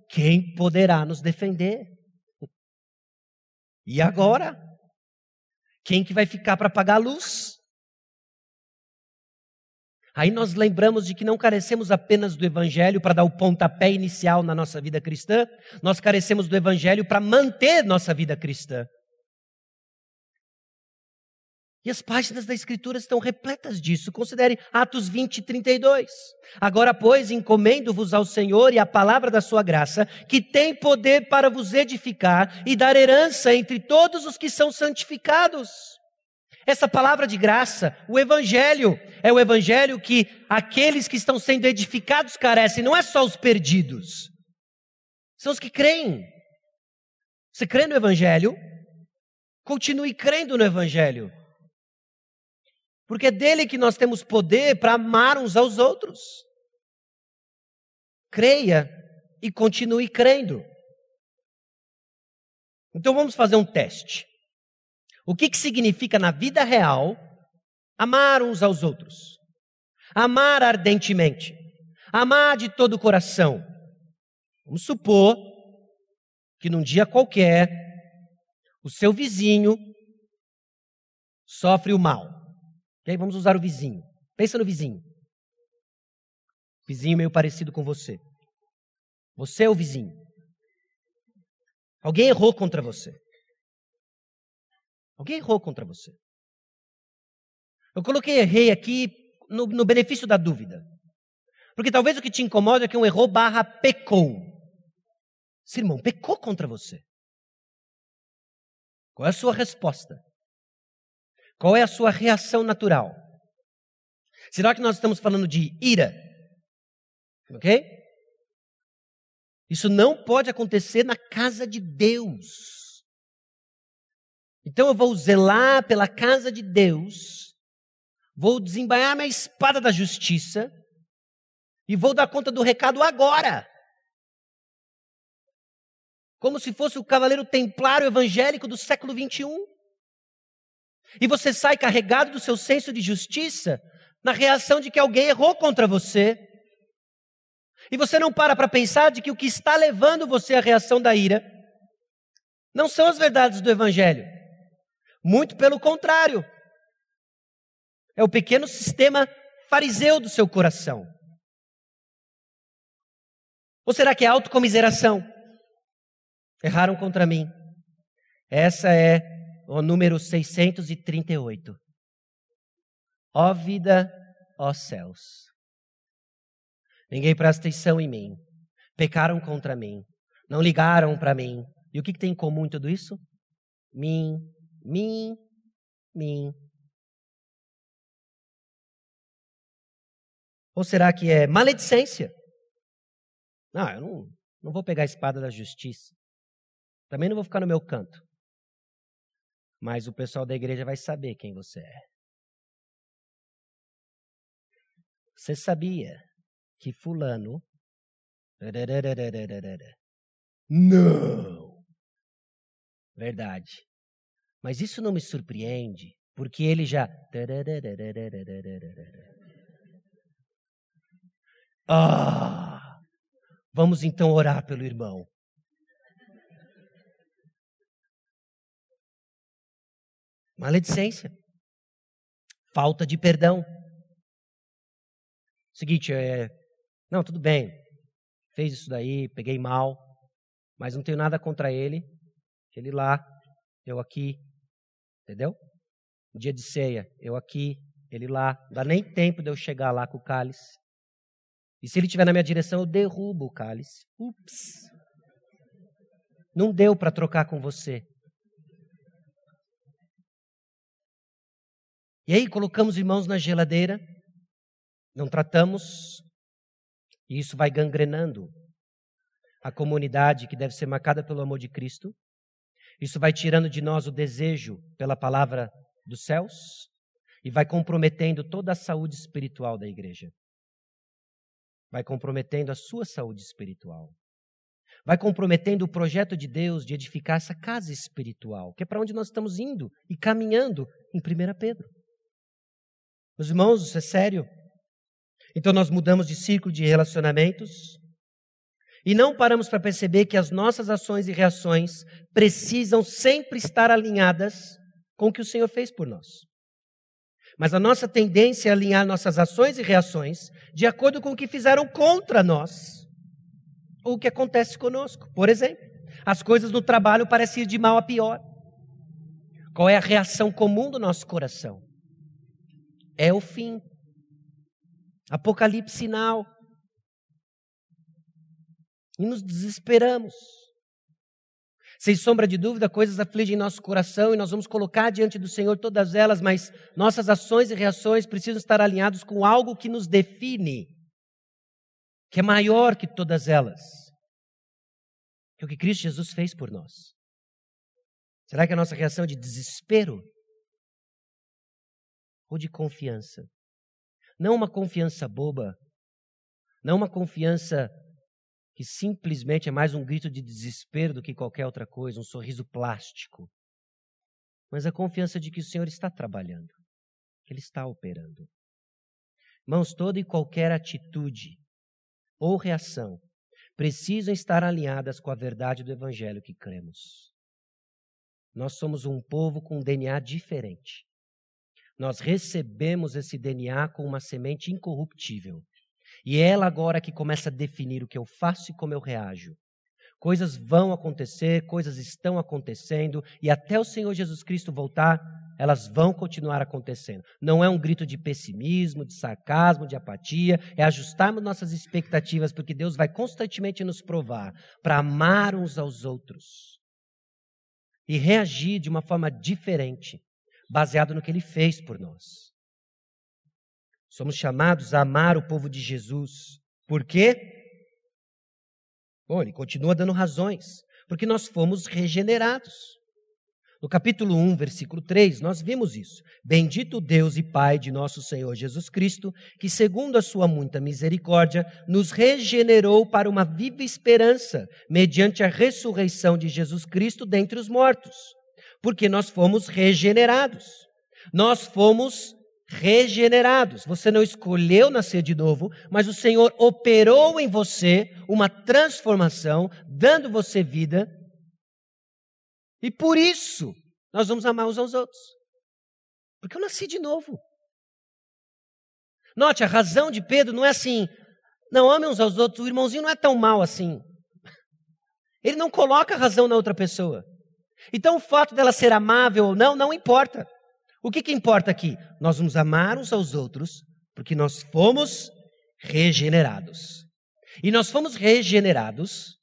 quem poderá nos defender? E agora? Quem que vai ficar para pagar a luz? Aí nós lembramos de que não carecemos apenas do Evangelho para dar o pontapé inicial na nossa vida cristã, nós carecemos do Evangelho para manter nossa vida cristã. E as páginas da Escritura estão repletas disso. Considere Atos 20 e 32. Agora, pois, encomendo-vos ao Senhor e à palavra da sua graça, que tem poder para vos edificar e dar herança entre todos os que são santificados. Essa palavra de graça, o Evangelho, é o Evangelho que aqueles que estão sendo edificados carecem, não é só os perdidos, são os que creem. Você crê no Evangelho? Continue crendo no Evangelho. Porque é dele que nós temos poder para amar uns aos outros. Creia e continue crendo. Então vamos fazer um teste. O que, que significa na vida real amar uns aos outros? Amar ardentemente. Amar de todo o coração. Vamos supor que num dia qualquer o seu vizinho sofre o mal. Ok? Vamos usar o vizinho. Pensa no vizinho. Vizinho meio parecido com você. Você é o vizinho. Alguém errou contra você. Alguém errou contra você. Eu coloquei errei aqui no, no benefício da dúvida. Porque talvez o que te incomoda é que um errou barra pecou. Esse irmão pecou contra você. Qual é a sua resposta? Qual é a sua reação natural? Será que nós estamos falando de ira? Ok? Isso não pode acontecer na casa de Deus. Então eu vou zelar pela casa de Deus, vou desembainhar minha espada da justiça e vou dar conta do recado agora. Como se fosse o cavaleiro templário evangélico do século 21. E você sai carregado do seu senso de justiça na reação de que alguém errou contra você. E você não para para pensar de que o que está levando você à reação da ira não são as verdades do Evangelho. Muito pelo contrário. É o pequeno sistema fariseu do seu coração. Ou será que é autocomiseração? Erraram contra mim. Essa é o número 638. Ó vida, ó céus. Ninguém presta atenção em mim. Pecaram contra mim. Não ligaram para mim. E o que, que tem em comum tudo isso? Mim, mim, mim. Ou será que é maledicência? Não, eu não, não vou pegar a espada da justiça. Também não vou ficar no meu canto mas o pessoal da igreja vai saber quem você é. Você sabia que Fulano. Não! Verdade. Mas isso não me surpreende, porque ele já. Ah! Vamos então orar pelo irmão. Maledicência. Falta de perdão. Seguinte, é, não, tudo bem. Fez isso daí, peguei mal, mas não tenho nada contra ele. Ele lá, eu aqui. Entendeu? dia de ceia, eu aqui, ele lá. Não dá nem tempo de eu chegar lá com o cálice. E se ele estiver na minha direção, eu derrubo o cálice. Ups. Não deu para trocar com você. E aí colocamos irmãos na geladeira, não tratamos, e isso vai gangrenando a comunidade que deve ser marcada pelo amor de Cristo. Isso vai tirando de nós o desejo pela palavra dos céus e vai comprometendo toda a saúde espiritual da igreja. Vai comprometendo a sua saúde espiritual. Vai comprometendo o projeto de Deus de edificar essa casa espiritual, que é para onde nós estamos indo e caminhando em 1 Pedro. Meus irmãos, isso é sério. Então nós mudamos de ciclo de relacionamentos e não paramos para perceber que as nossas ações e reações precisam sempre estar alinhadas com o que o Senhor fez por nós. Mas a nossa tendência é alinhar nossas ações e reações de acordo com o que fizeram contra nós. Ou o que acontece conosco. Por exemplo, as coisas no trabalho parecem ir de mal a pior. Qual é a reação comum do nosso coração? É o fim. Apocalipse sinal. E nos desesperamos. Sem sombra de dúvida, coisas afligem nosso coração e nós vamos colocar diante do Senhor todas elas, mas nossas ações e reações precisam estar alinhados com algo que nos define, que é maior que todas elas, que é o que Cristo Jesus fez por nós. Será que a nossa reação é de desespero ou de confiança? Não uma confiança boba, não uma confiança que simplesmente é mais um grito de desespero do que qualquer outra coisa, um sorriso plástico. Mas a confiança de que o Senhor está trabalhando, que Ele está operando. Irmãos, toda e qualquer atitude ou reação precisam estar alinhadas com a verdade do Evangelho que cremos. Nós somos um povo com um DNA diferente. Nós recebemos esse DNA com uma semente incorruptível. E é ela agora que começa a definir o que eu faço e como eu reajo. Coisas vão acontecer, coisas estão acontecendo, e até o Senhor Jesus Cristo voltar, elas vão continuar acontecendo. Não é um grito de pessimismo, de sarcasmo, de apatia, é ajustarmos nossas expectativas, porque Deus vai constantemente nos provar para amar uns aos outros e reagir de uma forma diferente, baseado no que Ele fez por nós. Somos chamados a amar o povo de Jesus. Por quê? Bom, ele continua dando razões. Porque nós fomos regenerados. No capítulo 1, versículo 3, nós vimos isso. Bendito Deus e Pai de nosso Senhor Jesus Cristo, que, segundo a sua muita misericórdia, nos regenerou para uma viva esperança, mediante a ressurreição de Jesus Cristo dentre os mortos. Porque nós fomos regenerados. Nós fomos regenerados. Você não escolheu nascer de novo, mas o Senhor operou em você uma transformação, dando você vida. E por isso nós vamos amar uns aos outros. Porque eu nasci de novo. Note, a razão de Pedro não é assim, não ame uns aos outros, o irmãozinho não é tão mal assim. Ele não coloca a razão na outra pessoa. Então o fato dela ser amável ou não, não importa. O que, que importa aqui? Nós vamos amar uns aos outros porque nós fomos regenerados. E nós fomos regenerados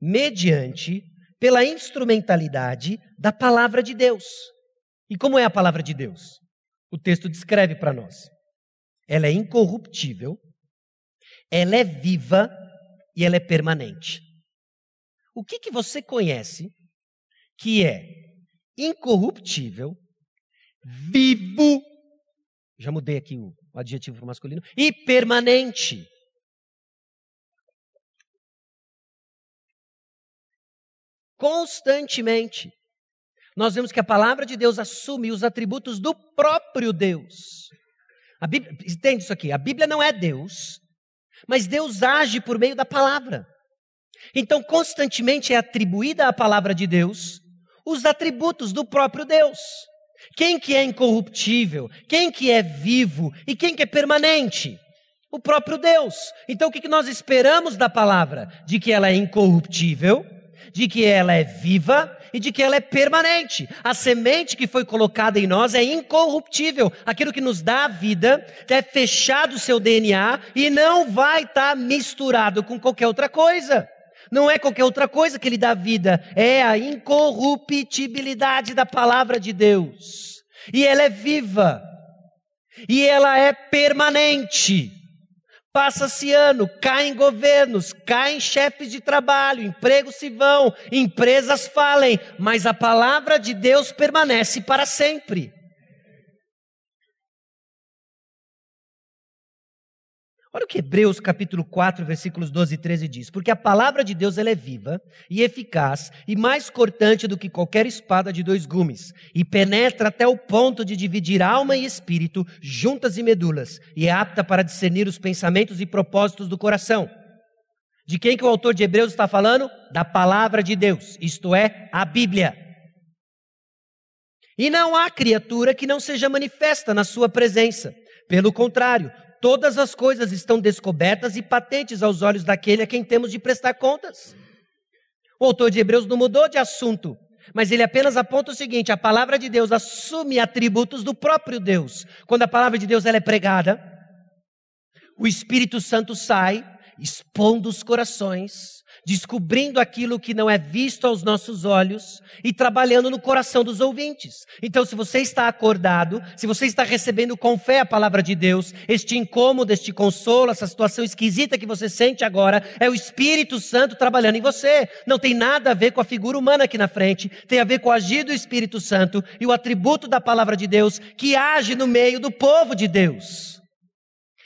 mediante, pela instrumentalidade da palavra de Deus. E como é a palavra de Deus? O texto descreve para nós. Ela é incorruptível, ela é viva e ela é permanente. O que, que você conhece que é incorruptível, vivo, já mudei aqui o, adjetivo para masculino, e permanente. Constantemente. Nós vemos que a palavra de Deus assume os atributos do próprio Deus. A Bíblia, entende isso aqui? A Bíblia não é Deus, mas Deus age por meio da palavra. Então, constantemente é atribuída à palavra de Deus os atributos do próprio Deus. Quem que é incorruptível? Quem que é vivo? E quem que é permanente? O próprio Deus. Então o que nós esperamos da palavra? De que ela é incorruptível, de que ela é viva e de que ela é permanente. A semente que foi colocada em nós é incorruptível. Aquilo que nos dá a vida é fechado o seu DNA e não vai estar tá misturado com qualquer outra coisa. Não é qualquer outra coisa que lhe dá vida, é a incorruptibilidade da palavra de Deus. E ela é viva. E ela é permanente. Passa-se ano, caem governos, caem chefes de trabalho, empregos se vão, empresas falem, mas a palavra de Deus permanece para sempre. Olha o que Hebreus capítulo 4, versículos 12 e 13 diz. Porque a palavra de Deus ela é viva e eficaz e mais cortante do que qualquer espada de dois gumes e penetra até o ponto de dividir alma e espírito, juntas e medulas, e é apta para discernir os pensamentos e propósitos do coração. De quem que o autor de Hebreus está falando? Da palavra de Deus, isto é, a Bíblia. E não há criatura que não seja manifesta na sua presença. Pelo contrário, todas as coisas estão descobertas e patentes aos olhos daquele a quem temos de prestar contas. O autor de Hebreus não mudou de assunto, mas ele apenas aponta o seguinte: a palavra de Deus assume atributos do próprio Deus. Quando a palavra de Deus ela é pregada, o Espírito Santo sai, expondo os corações, descobrindo aquilo que não é visto aos nossos olhos e trabalhando no coração dos ouvintes. Então, se você está acordado, se você está recebendo com fé a palavra de Deus, este incômodo, este consolo, essa situação esquisita que você sente agora, é o Espírito Santo trabalhando em você. Não tem nada a ver com a figura humana aqui na frente, tem a ver com o agir do Espírito Santo e o atributo da palavra de Deus que age no meio do povo de Deus.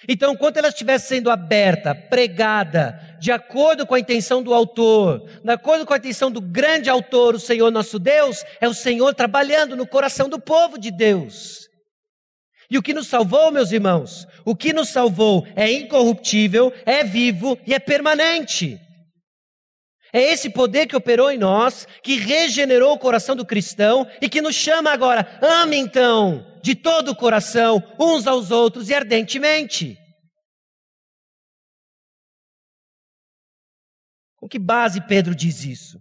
Então, enquanto ela estivesse sendo aberta, pregada, de acordo com a intenção do autor, de acordo com a intenção do grande autor, o Senhor nosso Deus, é o Senhor trabalhando no coração do povo de Deus. E o que nos salvou, meus irmãos, o que nos salvou é incorruptível, é vivo e é permanente. É esse poder que operou em nós, que regenerou o coração do cristão e que nos chama agora, ame então, de todo o coração, uns aos outros e ardentemente. Com que base Pedro diz isso?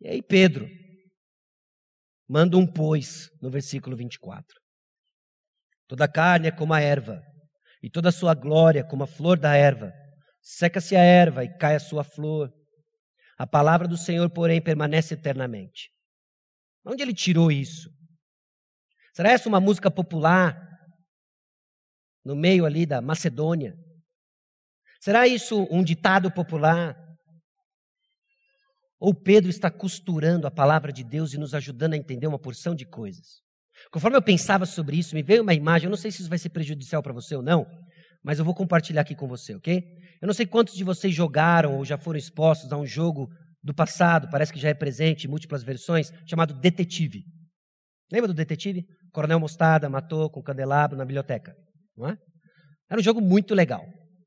E aí, Pedro manda um pois no versículo 24. Toda carne é como a erva, e toda a sua glória como a flor da erva. Seca-se a erva e cai a sua flor. A palavra do Senhor, porém, permanece eternamente. Onde ele tirou isso? Será essa uma música popular no meio ali da Macedônia? Será isso um ditado popular? Ou Pedro está costurando a palavra de Deus e nos ajudando a entender uma porção de coisas? Conforme eu pensava sobre isso, me veio uma imagem, eu não sei se isso vai ser prejudicial para você ou não, mas eu vou compartilhar aqui com você, ok? Eu não sei quantos de vocês jogaram ou já foram expostos a um jogo do passado, parece que já é presente em múltiplas versões, chamado Detetive. Lembra do Detetive? Coronel Mostarda matou com candelabro na biblioteca. Não é? Era um jogo muito legal,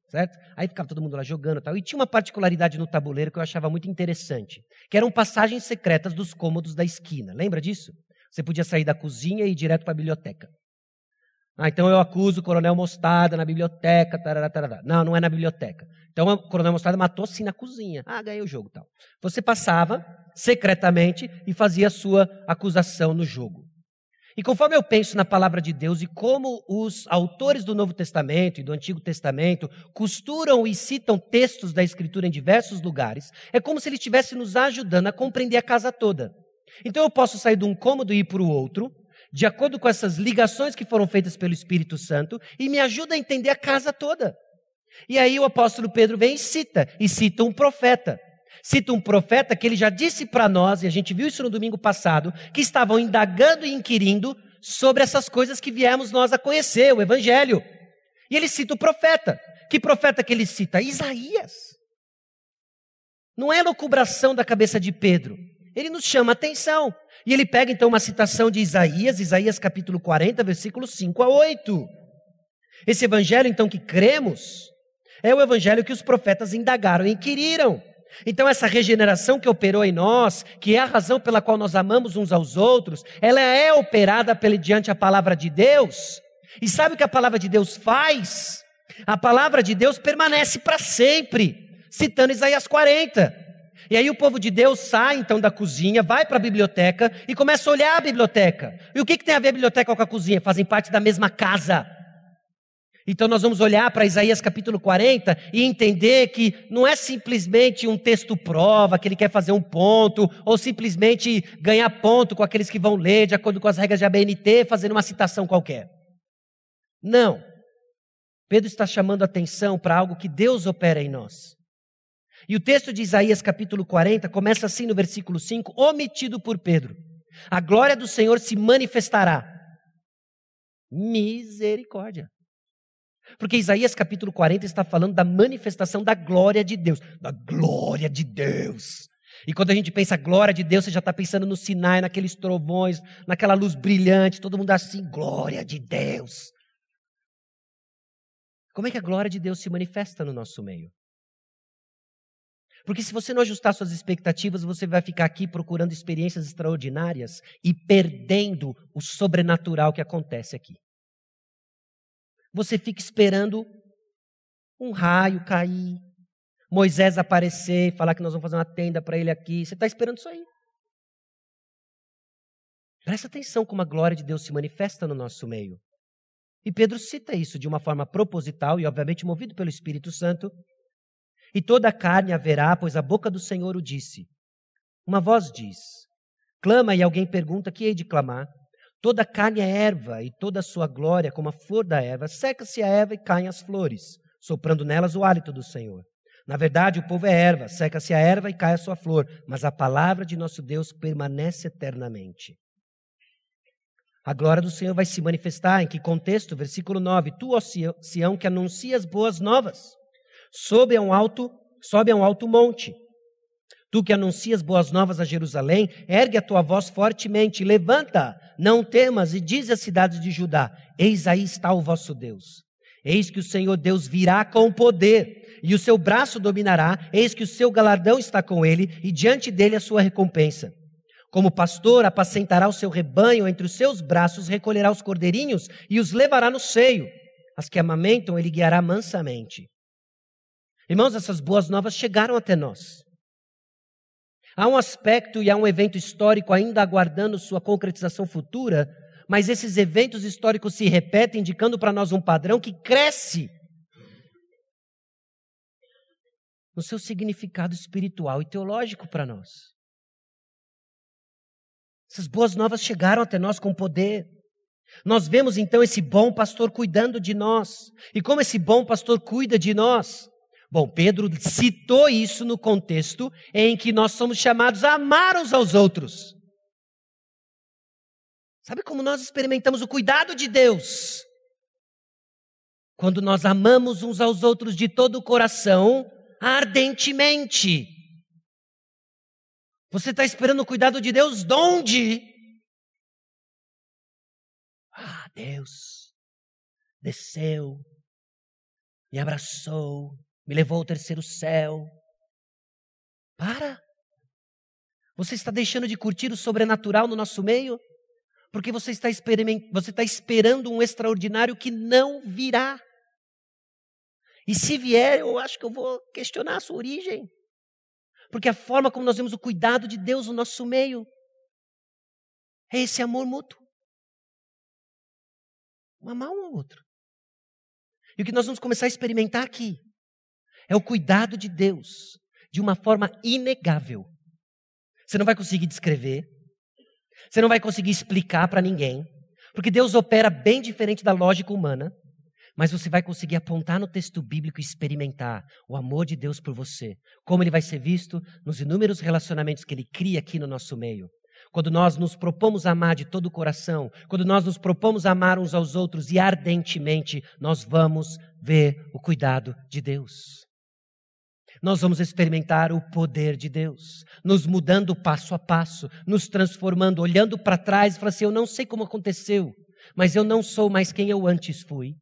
certo? Aí ficava todo mundo lá jogando e tal. E tinha uma particularidade no tabuleiro que eu achava muito interessante, que eram passagens secretas dos cômodos da esquina. Lembra disso? Você podia sair da cozinha e ir direto para a biblioteca. Ah, então eu acuso o Coronel Mostarda na biblioteca. Tarará, tarará. Não, não é na biblioteca. Então o Coronel Mostarda matou sim na cozinha. Ah, ganhei o jogo tal. Você passava secretamente e fazia a sua acusação no jogo. E conforme eu penso na palavra de Deus e como os autores do Novo Testamento e do Antigo Testamento costuram e citam textos da Escritura em diversos lugares, é como se ele estivesse nos ajudando a compreender a casa toda. Então eu posso sair de um cômodo e ir para o outro, de acordo com essas ligações que foram feitas pelo Espírito Santo, e me ajuda a entender a casa toda. E aí o apóstolo Pedro vem e cita, e cita um profeta cita um profeta que ele já disse para nós, e a gente viu isso no domingo passado, que estavam indagando e inquirindo sobre essas coisas que viemos nós a conhecer, o Evangelho. E ele cita o profeta. Que profeta que ele cita? Isaías. Não é locubração da cabeça de Pedro. Ele nos chama a atenção. E ele pega então uma citação de Isaías, Isaías capítulo 40, versículos 5 a 8. Esse evangelho então que cremos é o evangelho que os profetas indagaram e inquiriram. Então, essa regeneração que operou em nós, que é a razão pela qual nós amamos uns aos outros, ela é operada diante a palavra de Deus. E sabe o que a palavra de Deus faz? A palavra de Deus permanece para sempre, citando Isaías 40. E aí o povo de Deus sai então da cozinha, vai para a biblioteca e começa a olhar a biblioteca. E o que, que tem a ver a biblioteca com a cozinha? Fazem parte da mesma casa. Então nós vamos olhar para Isaías capítulo 40 e entender que não é simplesmente um texto prova, que ele quer fazer um ponto, ou simplesmente ganhar ponto com aqueles que vão ler de acordo com as regras de ABNT, fazendo uma citação qualquer. Não. Pedro está chamando atenção para algo que Deus opera em nós. E o texto de Isaías capítulo 40 começa assim no versículo 5, omitido por Pedro. A glória do Senhor se manifestará. Misericórdia. Porque Isaías capítulo 40 está falando da manifestação da glória de Deus. Da glória de Deus. E quando a gente pensa glória de Deus, você já está pensando no Sinai, naqueles trovões, naquela luz brilhante, todo mundo assim, glória de Deus. Como é que a glória de Deus se manifesta no nosso meio? Porque se você não ajustar suas expectativas, você vai ficar aqui procurando experiências extraordinárias e perdendo o sobrenatural que acontece aqui. Você fica esperando um raio cair, Moisés aparecer e falar que nós vamos fazer uma tenda para ele aqui. Você está esperando isso aí. Presta atenção como a glória de Deus se manifesta no nosso meio. E Pedro cita isso de uma forma proposital e, obviamente, movido pelo Espírito Santo, e toda a carne haverá, pois a boca do Senhor o disse. Uma voz diz: Clama, e alguém pergunta: Que hei de clamar? Toda carne é erva, e toda a sua glória, como a flor da erva, seca-se a erva e caem as flores, soprando nelas o hálito do Senhor. Na verdade, o povo é erva, seca-se a erva e cai a sua flor, mas a palavra de nosso Deus permanece eternamente. A glória do Senhor vai se manifestar em que contexto? Versículo 9: Tu, ó Sião, que anuncias boas novas sobe a um alto, sobe a um alto monte. Tu que anuncias boas novas a Jerusalém, ergue a tua voz fortemente, levanta, não temas, e diz às cidades de Judá: Eis aí está o vosso Deus. Eis que o Senhor Deus virá com poder, e o seu braço dominará, eis que o seu galardão está com ele, e diante dele a sua recompensa. Como pastor, apacentará o seu rebanho, entre os seus braços recolherá os cordeirinhos e os levará no seio. As que amamentam, ele guiará mansamente. Irmãos, essas boas novas chegaram até nós. Há um aspecto e há um evento histórico ainda aguardando sua concretização futura, mas esses eventos históricos se repetem, indicando para nós um padrão que cresce no seu significado espiritual e teológico para nós. Essas boas novas chegaram até nós com poder. Nós vemos então esse bom pastor cuidando de nós. E como esse bom pastor cuida de nós? Bom, Pedro citou isso no contexto em que nós somos chamados a amar uns aos outros. Sabe como nós experimentamos o cuidado de Deus? Quando nós amamos uns aos outros de todo o coração, ardentemente. Você está esperando o cuidado de Deus de onde? Ah, Deus desceu, me abraçou, me levou ao terceiro céu. Para! Você está deixando de curtir o sobrenatural no nosso meio? Porque você está, você está esperando um extraordinário que não virá. E se vier, eu acho que eu vou questionar a sua origem. Porque a forma como nós vemos o cuidado de Deus no nosso meio é esse amor mútuo. Um amar um ao outro. E o que nós vamos começar a experimentar aqui é o cuidado de Deus de uma forma inegável. Você não vai conseguir descrever, você não vai conseguir explicar para ninguém, porque Deus opera bem diferente da lógica humana, mas você vai conseguir apontar no texto bíblico e experimentar o amor de Deus por você, como ele vai ser visto nos inúmeros relacionamentos que ele cria aqui no nosso meio. Quando nós nos propomos amar de todo o coração, quando nós nos propomos amar uns aos outros e ardentemente, nós vamos ver o cuidado de Deus nós vamos experimentar o poder de Deus, nos mudando passo a passo, nos transformando, olhando para trás e falando assim: eu não sei como aconteceu, mas eu não sou mais quem eu antes fui.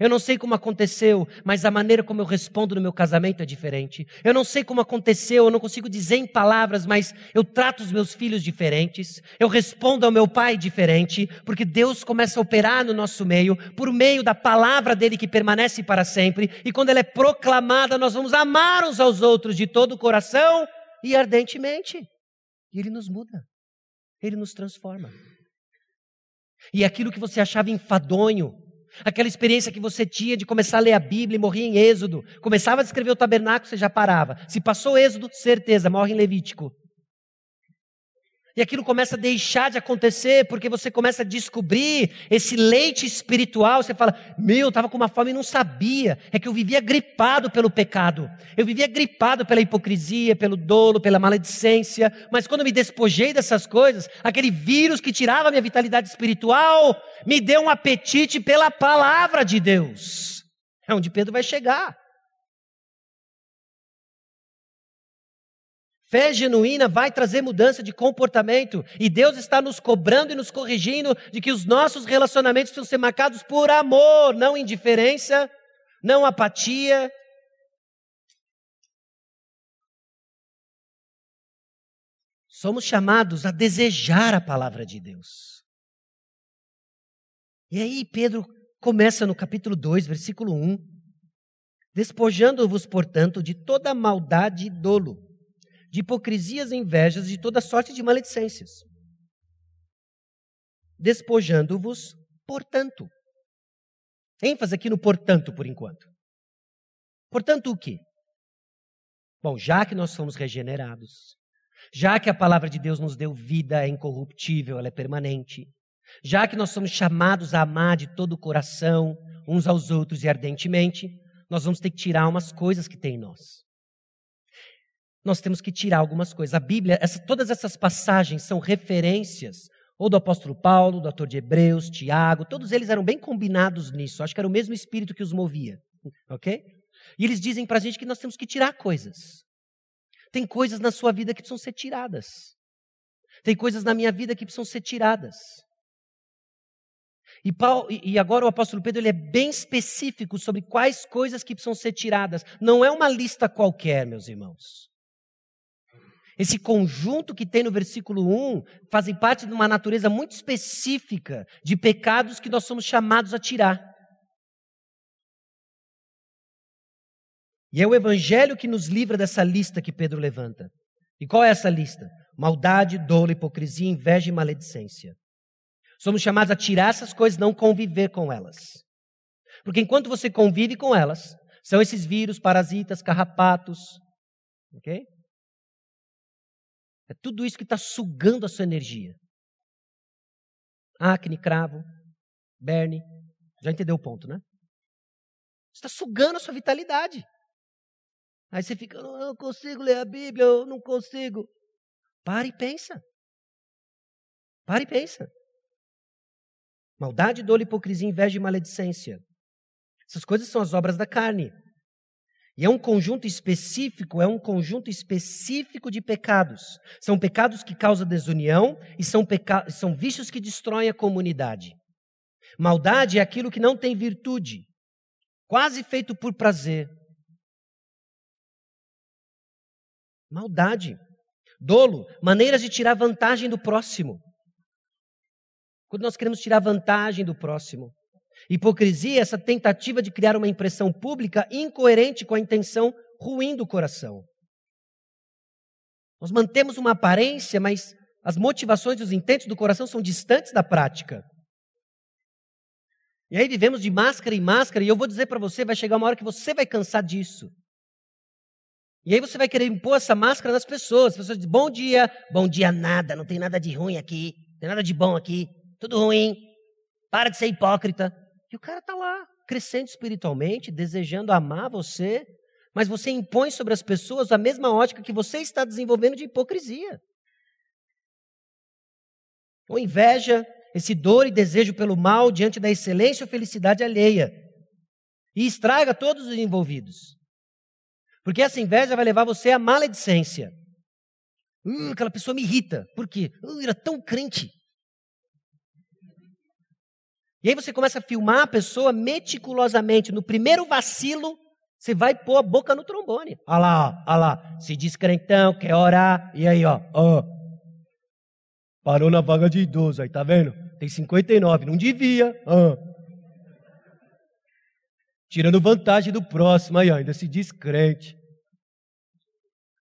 Eu não sei como aconteceu, mas a maneira como eu respondo no meu casamento é diferente. Eu não sei como aconteceu, eu não consigo dizer em palavras, mas eu trato os meus filhos diferentes. Eu respondo ao meu pai diferente, porque Deus começa a operar no nosso meio, por meio da palavra dele que permanece para sempre. E quando ela é proclamada, nós vamos amar uns aos outros de todo o coração e ardentemente. E ele nos muda, ele nos transforma. E aquilo que você achava enfadonho, Aquela experiência que você tinha de começar a ler a Bíblia e morrer em Êxodo. Começava a escrever o tabernáculo, você já parava. Se passou Êxodo, certeza, morre em Levítico. E aquilo começa a deixar de acontecer, porque você começa a descobrir esse leite espiritual. Você fala: Meu, eu estava com uma fome e não sabia. É que eu vivia gripado pelo pecado. Eu vivia gripado pela hipocrisia, pelo dolo, pela maledicência. Mas quando eu me despojei dessas coisas, aquele vírus que tirava minha vitalidade espiritual, me deu um apetite pela palavra de Deus. É onde Pedro vai chegar. Fé genuína vai trazer mudança de comportamento e Deus está nos cobrando e nos corrigindo de que os nossos relacionamentos precisam ser marcados por amor, não indiferença, não apatia. Somos chamados a desejar a palavra de Deus. E aí Pedro começa no capítulo 2, versículo 1. Despojando-vos, portanto, de toda maldade e dolo, de hipocrisias e invejas, de toda sorte de maledicências. Despojando-vos, portanto. ênfase aqui no portanto, por enquanto. Portanto, o quê? Bom, já que nós fomos regenerados, já que a palavra de Deus nos deu vida, é incorruptível, ela é permanente, já que nós somos chamados a amar de todo o coração, uns aos outros e ardentemente, nós vamos ter que tirar umas coisas que tem em nós. Nós temos que tirar algumas coisas. A Bíblia, essa, todas essas passagens são referências, ou do apóstolo Paulo, do autor de Hebreus, Tiago, todos eles eram bem combinados nisso. Acho que era o mesmo espírito que os movia. Ok? E eles dizem para a gente que nós temos que tirar coisas. Tem coisas na sua vida que precisam ser tiradas. Tem coisas na minha vida que precisam ser tiradas. E, Paulo, e agora o apóstolo Pedro ele é bem específico sobre quais coisas que precisam ser tiradas. Não é uma lista qualquer, meus irmãos. Esse conjunto que tem no versículo 1 fazem parte de uma natureza muito específica de pecados que nós somos chamados a tirar. E é o Evangelho que nos livra dessa lista que Pedro levanta. E qual é essa lista? Maldade, dolo, hipocrisia, inveja e maledicência. Somos chamados a tirar essas coisas, não conviver com elas. Porque enquanto você convive com elas, são esses vírus, parasitas, carrapatos, ok? É tudo isso que está sugando a sua energia. Acne, cravo, berne. Já entendeu o ponto, né? Está sugando a sua vitalidade. Aí você fica, eu não consigo ler a Bíblia, eu não consigo. Para e pensa. Para e pensa. Maldade, dolo, hipocrisia, inveja e maledicência. Essas coisas são as obras da carne. E é um conjunto específico, é um conjunto específico de pecados. São pecados que causam desunião e são, peca... são vícios que destroem a comunidade. Maldade é aquilo que não tem virtude, quase feito por prazer, Maldade. Dolo, maneiras de tirar vantagem do próximo. Quando nós queremos tirar vantagem do próximo. Hipocrisia, essa tentativa de criar uma impressão pública incoerente com a intenção ruim do coração. Nós mantemos uma aparência, mas as motivações e os intentos do coração são distantes da prática. E aí vivemos de máscara em máscara, e eu vou dizer para você: vai chegar uma hora que você vai cansar disso. E aí você vai querer impor essa máscara nas pessoas. As pessoas dizem, bom dia, bom dia nada, não tem nada de ruim aqui, não tem nada de bom aqui, tudo ruim, para de ser hipócrita. E o cara está lá, crescendo espiritualmente, desejando amar você, mas você impõe sobre as pessoas a mesma ótica que você está desenvolvendo de hipocrisia. Ou inveja, esse dor e desejo pelo mal diante da excelência ou felicidade alheia. E estraga todos os envolvidos. Porque essa inveja vai levar você à maledicência. Uh, aquela pessoa me irrita. Por quê? Uh, era tão crente. E aí você começa a filmar a pessoa meticulosamente. No primeiro vacilo, você vai pôr a boca no trombone. Olha lá, olha lá. Se diz crentão, quer orar. E aí, ó. ó. Parou na vaga de idoso aí, tá vendo? Tem 59, não devia. Ó tirando vantagem do próximo, aí ó, ainda se diz crente.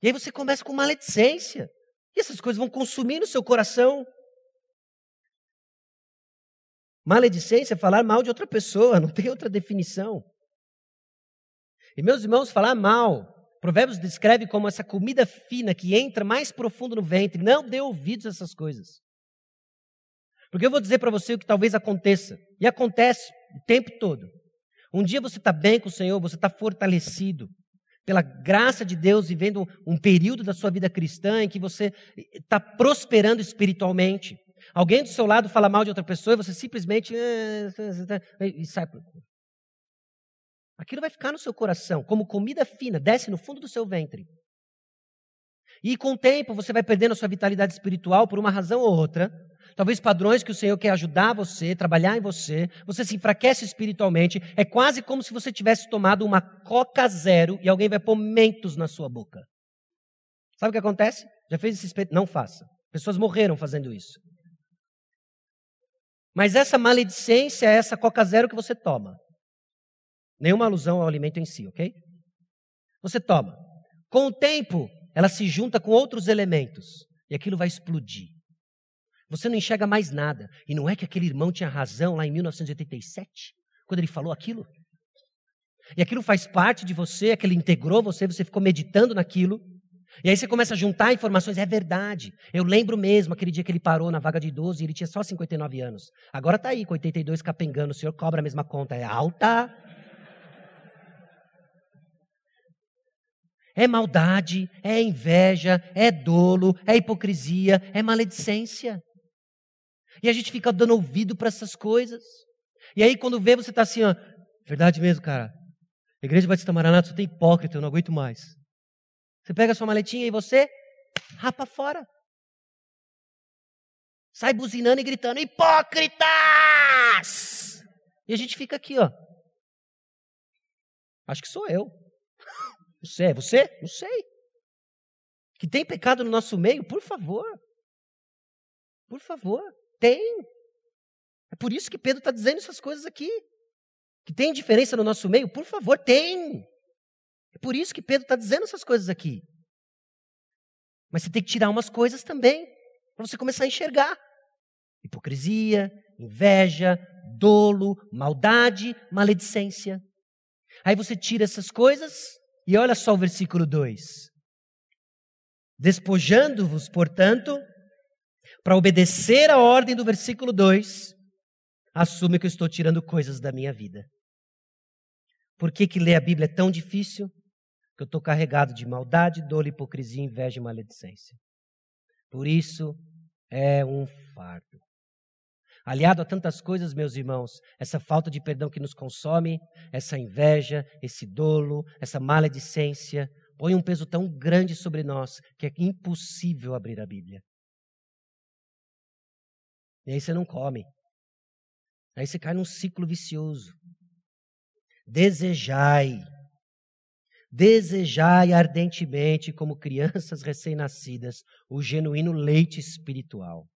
E aí você começa com maledicência. E essas coisas vão consumir no seu coração. Maledicência é falar mal de outra pessoa, não tem outra definição. E meus irmãos, falar mal, Provérbios descreve como essa comida fina que entra mais profundo no ventre. Não dê ouvidos a essas coisas. Porque eu vou dizer para você o que talvez aconteça, e acontece o tempo todo. Um dia você está bem com o Senhor, você está fortalecido pela graça de Deus, vivendo um período da sua vida cristã em que você está prosperando espiritualmente. Alguém do seu lado fala mal de outra pessoa e você simplesmente eh, e sai. Aquilo vai ficar no seu coração como comida fina, desce no fundo do seu ventre. E com o tempo você vai perdendo a sua vitalidade espiritual por uma razão ou outra, talvez padrões que o Senhor quer ajudar você, trabalhar em você, você se enfraquece espiritualmente, é quase como se você tivesse tomado uma coca zero e alguém vai pôr mentos na sua boca. Sabe o que acontece? Já fez esse experimento? Não faça. Pessoas morreram fazendo isso. Mas essa maledicência é essa Coca Zero que você toma. Nenhuma alusão ao alimento em si, ok? Você toma. Com o tempo, ela se junta com outros elementos e aquilo vai explodir. Você não enxerga mais nada. E não é que aquele irmão tinha razão lá em 1987, quando ele falou aquilo? E aquilo faz parte de você, aquilo integrou você, você ficou meditando naquilo. E aí você começa a juntar informações, é verdade. Eu lembro mesmo aquele dia que ele parou na vaga de idoso e ele tinha só 59 anos. Agora está aí com 82 capengando, o senhor cobra a mesma conta, é alta. É maldade, é inveja, é dolo, é hipocrisia, é maledicência. E a gente fica dando ouvido para essas coisas. E aí quando vê, você está assim, ó, verdade mesmo, cara. A igreja Batista Maranata só tem hipócrita, eu não aguento mais. Você pega a sua maletinha e você rapa fora. Sai buzinando e gritando: Hipócritas! E a gente fica aqui, ó. Acho que sou eu. Você é você? Não sei. Que tem pecado no nosso meio? Por favor. Por favor. Tem. É por isso que Pedro está dizendo essas coisas aqui. Que tem diferença no nosso meio? Por favor, tem. É por isso que Pedro está dizendo essas coisas aqui. Mas você tem que tirar umas coisas também, para você começar a enxergar: hipocrisia, inveja, dolo, maldade, maledicência. Aí você tira essas coisas e olha só o versículo 2. Despojando-vos, portanto, para obedecer a ordem do versículo 2, assume que eu estou tirando coisas da minha vida. Por que, que ler a Bíblia é tão difícil? Que eu estou carregado de maldade, dor, hipocrisia, inveja e maledicência. Por isso é um fardo. Aliado a tantas coisas, meus irmãos, essa falta de perdão que nos consome, essa inveja, esse dolo, essa maledicência, põe um peso tão grande sobre nós que é impossível abrir a Bíblia. E aí você não come. Aí você cai num ciclo vicioso. Desejai Desejai ardentemente, como crianças recém-nascidas, o genuíno leite espiritual.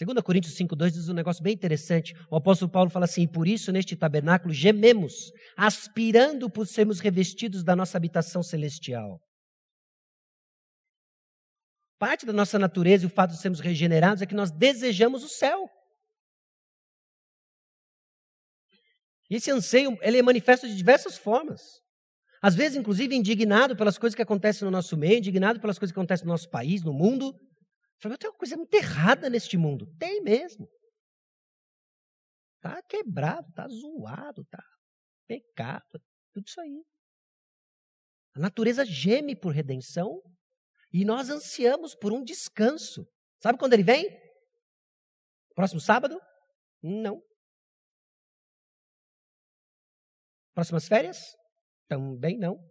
2 Coríntios 5,2 diz um negócio bem interessante. O apóstolo Paulo fala assim: por isso neste tabernáculo gememos, aspirando por sermos revestidos da nossa habitação celestial. Parte da nossa natureza e o fato de sermos regenerados é que nós desejamos o céu. E esse anseio, ele é manifesto de diversas formas. Às vezes, inclusive, indignado pelas coisas que acontecem no nosso meio, indignado pelas coisas que acontecem no nosso país, no mundo. Falei, tem uma coisa muito errada neste mundo. Tem mesmo. Está quebrado, está zoado, está pecado, tudo isso aí. A natureza geme por redenção e nós ansiamos por um descanso. Sabe quando ele vem? Próximo sábado? Não. Próximas férias? Também não.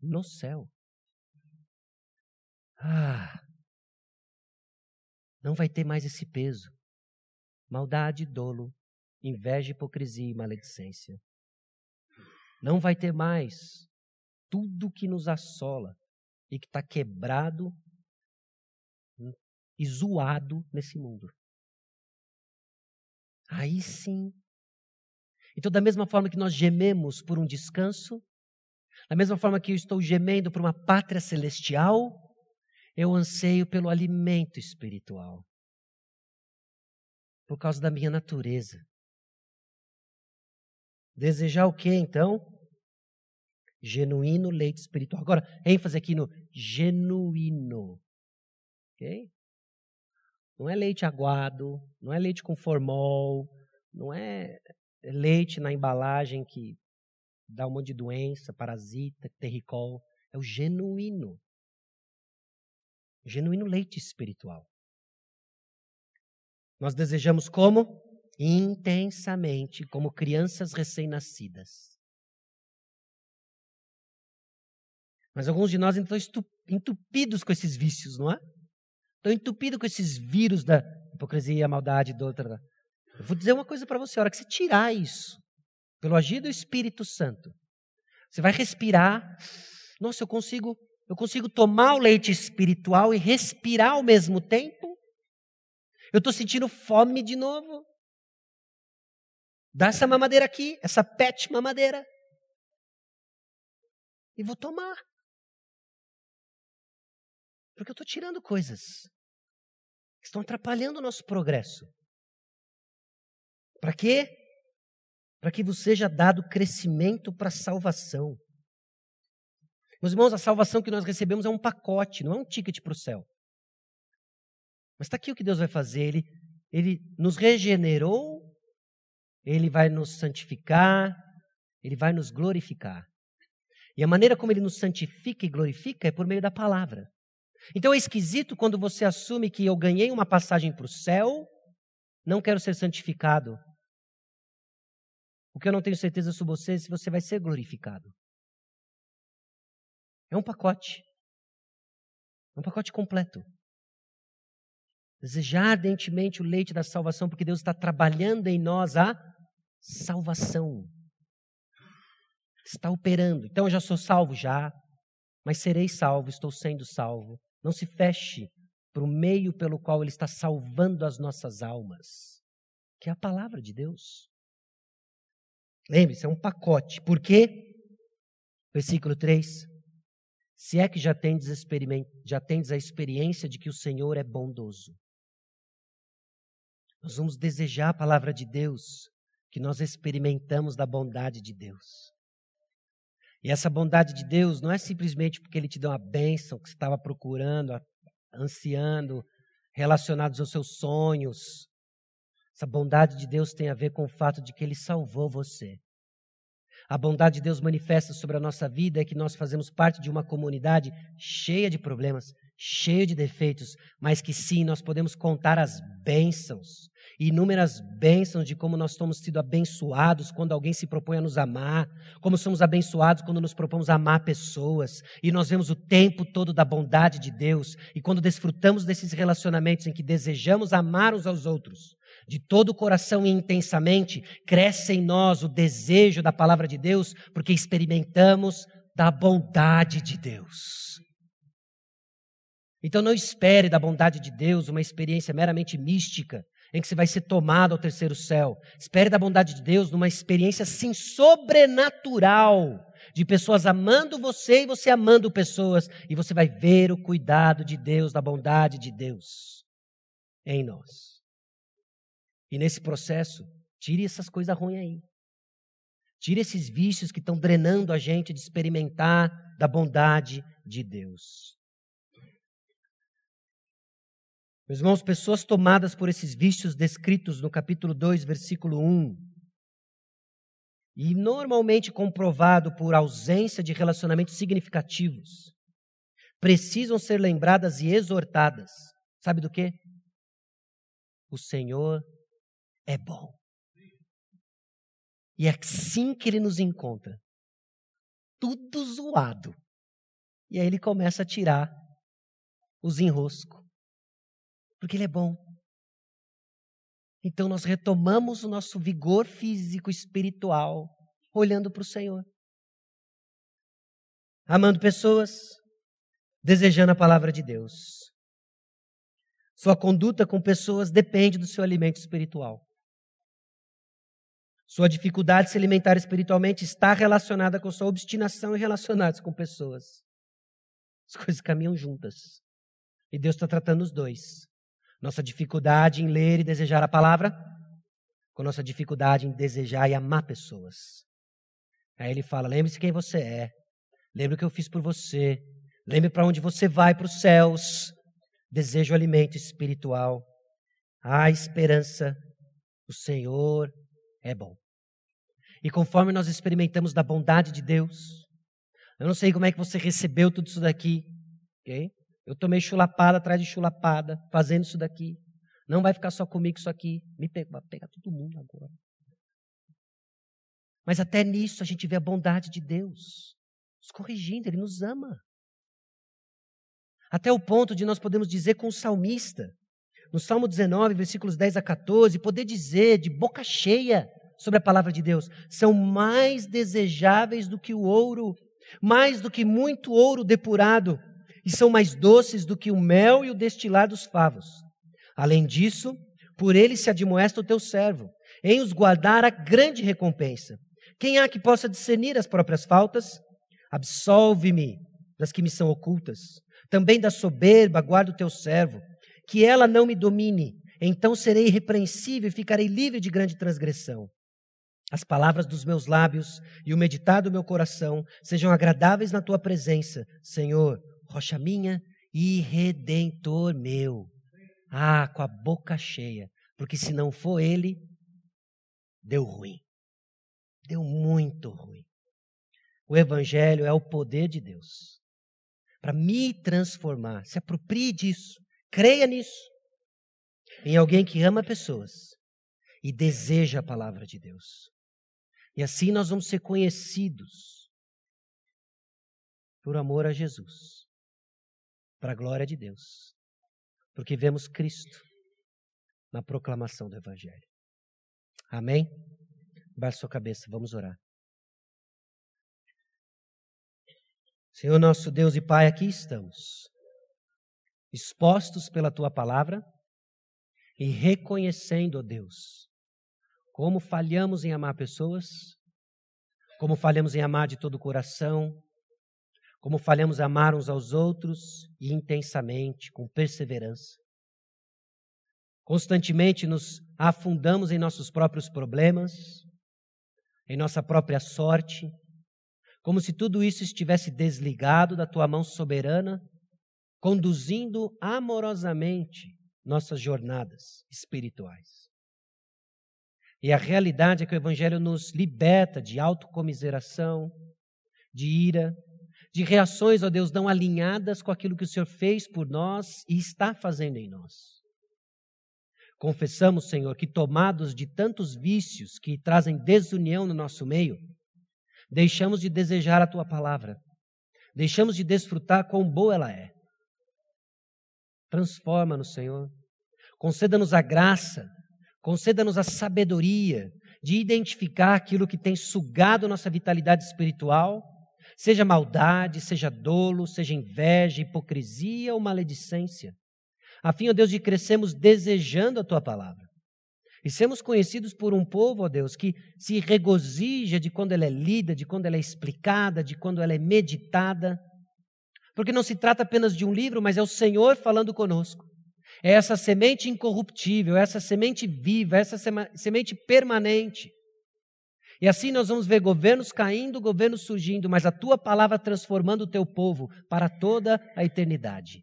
No céu. Ah, não vai ter mais esse peso. Maldade, dolo, inveja, hipocrisia e maledicência. Não vai ter mais tudo que nos assola e que está quebrado e zoado nesse mundo. Aí sim então, da mesma forma que nós gememos por um descanso, da mesma forma que eu estou gemendo por uma pátria celestial, eu anseio pelo alimento espiritual. Por causa da minha natureza. Desejar o que então? Genuíno leite espiritual. Agora, ênfase aqui no genuíno. Ok? Não é leite aguado, não é leite com formol, não é leite na embalagem que dá um monte de doença, parasita, terricol. É o genuíno. Genuíno leite espiritual. Nós desejamos como? Intensamente, como crianças recém-nascidas. Mas alguns de nós estão entupidos com esses vícios, não é? Estão entupidos com esses vírus da hipocrisia, maldade, do outra, eu vou dizer uma coisa para você: a hora que você tirar isso, pelo agir do Espírito Santo, você vai respirar Nossa, eu consigo, eu consigo tomar o leite espiritual e respirar ao mesmo tempo? Eu estou sentindo fome de novo. Dá essa mamadeira aqui, essa pet mamadeira. E vou tomar. Porque eu estou tirando coisas que estão atrapalhando o nosso progresso. Para quê? Para que você seja dado crescimento para a salvação. Meus irmãos, a salvação que nós recebemos é um pacote, não é um ticket para o céu. Mas está aqui o que Deus vai fazer. Ele, ele nos regenerou, Ele vai nos santificar, Ele vai nos glorificar. E a maneira como Ele nos santifica e glorifica é por meio da palavra. Então é esquisito quando você assume que eu ganhei uma passagem para o céu, não quero ser santificado. O que eu não tenho certeza sobre você é se você vai ser glorificado. É um pacote. É um pacote completo. Desejar ardentemente o leite da salvação, porque Deus está trabalhando em nós a salvação. Está operando. Então eu já sou salvo, já. Mas serei salvo, estou sendo salvo. Não se feche para o meio pelo qual Ele está salvando as nossas almas, que é a palavra de Deus. Lembre-se, é um pacote. Por quê? Versículo 3. Se é que já tendes, já tendes a experiência de que o Senhor é bondoso. Nós vamos desejar a palavra de Deus, que nós experimentamos da bondade de Deus. E essa bondade de Deus não é simplesmente porque Ele te deu uma bênção que você estava procurando, ansiando, relacionados aos seus sonhos. Essa bondade de Deus tem a ver com o fato de que Ele salvou você. A bondade de Deus manifesta sobre a nossa vida é que nós fazemos parte de uma comunidade cheia de problemas, cheia de defeitos, mas que sim, nós podemos contar as bênçãos inúmeras bênçãos de como nós somos sido abençoados quando alguém se propõe a nos amar, como somos abençoados quando nos propomos a amar pessoas, e nós vemos o tempo todo da bondade de Deus, e quando desfrutamos desses relacionamentos em que desejamos amar uns aos outros, de todo o coração e intensamente, cresce em nós o desejo da palavra de Deus, porque experimentamos da bondade de Deus. Então não espere da bondade de Deus uma experiência meramente mística, em que você vai ser tomado ao terceiro céu. Espere da bondade de Deus numa experiência assim sobrenatural, de pessoas amando você e você amando pessoas, e você vai ver o cuidado de Deus, da bondade de Deus em nós. E nesse processo, tire essas coisas ruins aí. Tire esses vícios que estão drenando a gente de experimentar da bondade de Deus. Meus irmãos, pessoas tomadas por esses vícios descritos no capítulo 2, versículo 1, e normalmente comprovado por ausência de relacionamentos significativos, precisam ser lembradas e exortadas. Sabe do que? O Senhor é bom. E é assim que ele nos encontra, tudo zoado. E aí ele começa a tirar os enroscos porque Ele é bom. Então nós retomamos o nosso vigor físico, espiritual, olhando para o Senhor. Amando pessoas, desejando a palavra de Deus. Sua conduta com pessoas depende do seu alimento espiritual. Sua dificuldade de se alimentar espiritualmente está relacionada com sua obstinação em relacionados com pessoas. As coisas caminham juntas. E Deus está tratando os dois. Nossa dificuldade em ler e desejar a palavra, com nossa dificuldade em desejar e amar pessoas. Aí ele fala: lembre-se quem você é, lembre o que eu fiz por você, lembre para onde você vai, para os céus. Desejo alimento espiritual. Há esperança. O Senhor é bom. E conforme nós experimentamos da bondade de Deus, eu não sei como é que você recebeu tudo isso daqui, ok? Eu tomei chulapada atrás de chulapada, fazendo isso daqui. Não vai ficar só comigo isso aqui. Me pega, vai pegar todo mundo agora. Mas até nisso a gente vê a bondade de Deus nos corrigindo, Ele nos ama. Até o ponto de nós podemos dizer com o salmista, no Salmo 19, versículos 10 a 14, poder dizer de boca cheia sobre a palavra de Deus: são mais desejáveis do que o ouro mais do que muito ouro depurado, e são mais doces do que o mel e o destilar dos favos. Além disso, por ele se admoesta o teu servo, em os guardar a grande recompensa. Quem há que possa discernir as próprias faltas? Absolve-me das que me são ocultas. Também da soberba guarda o teu servo, que ela não me domine. Então serei irrepreensível e ficarei livre de grande transgressão. As palavras dos meus lábios e o meditar do meu coração sejam agradáveis na tua presença, Senhor, rocha minha e redentor meu. Ah, com a boca cheia, porque se não for ele, deu ruim. Deu muito ruim. O evangelho é o poder de Deus para me transformar. Se aproprie disso, creia nisso. Em alguém que ama pessoas e deseja a palavra de Deus. E assim nós vamos ser conhecidos por amor a Jesus, para a glória de Deus, porque vemos Cristo na proclamação do Evangelho. Amém? Baixe sua cabeça, vamos orar. Senhor nosso Deus e Pai, aqui estamos, expostos pela tua palavra e reconhecendo, ó Deus, como falhamos em amar pessoas, como falhamos em amar de todo o coração, como falhamos em amar uns aos outros e intensamente, com perseverança. Constantemente nos afundamos em nossos próprios problemas, em nossa própria sorte, como se tudo isso estivesse desligado da tua mão soberana, conduzindo amorosamente nossas jornadas espirituais. E a realidade é que o Evangelho nos liberta de autocomiseração, de ira, de reações, ó Deus, não alinhadas com aquilo que o Senhor fez por nós e está fazendo em nós. Confessamos, Senhor, que tomados de tantos vícios que trazem desunião no nosso meio, deixamos de desejar a tua palavra, deixamos de desfrutar quão boa ela é. Transforma-nos, Senhor. Conceda-nos a graça Conceda-nos a sabedoria de identificar aquilo que tem sugado nossa vitalidade espiritual, seja maldade, seja dolo, seja inveja, hipocrisia ou maledicência, a fim, ó Deus, de crescermos desejando a tua palavra. E sermos conhecidos por um povo, ó Deus, que se regozija de quando ela é lida, de quando ela é explicada, de quando ela é meditada. Porque não se trata apenas de um livro, mas é o Senhor falando conosco. É essa semente incorruptível, essa semente viva, essa semente permanente. E assim nós vamos ver governos caindo, governos surgindo, mas a tua palavra transformando o teu povo para toda a eternidade.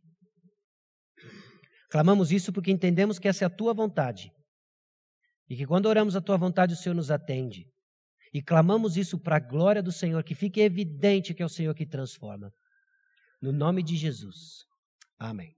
Clamamos isso porque entendemos que essa é a tua vontade. E que quando oramos a tua vontade, o Senhor nos atende. E clamamos isso para a glória do Senhor, que fique evidente que é o Senhor que transforma. No nome de Jesus. Amém.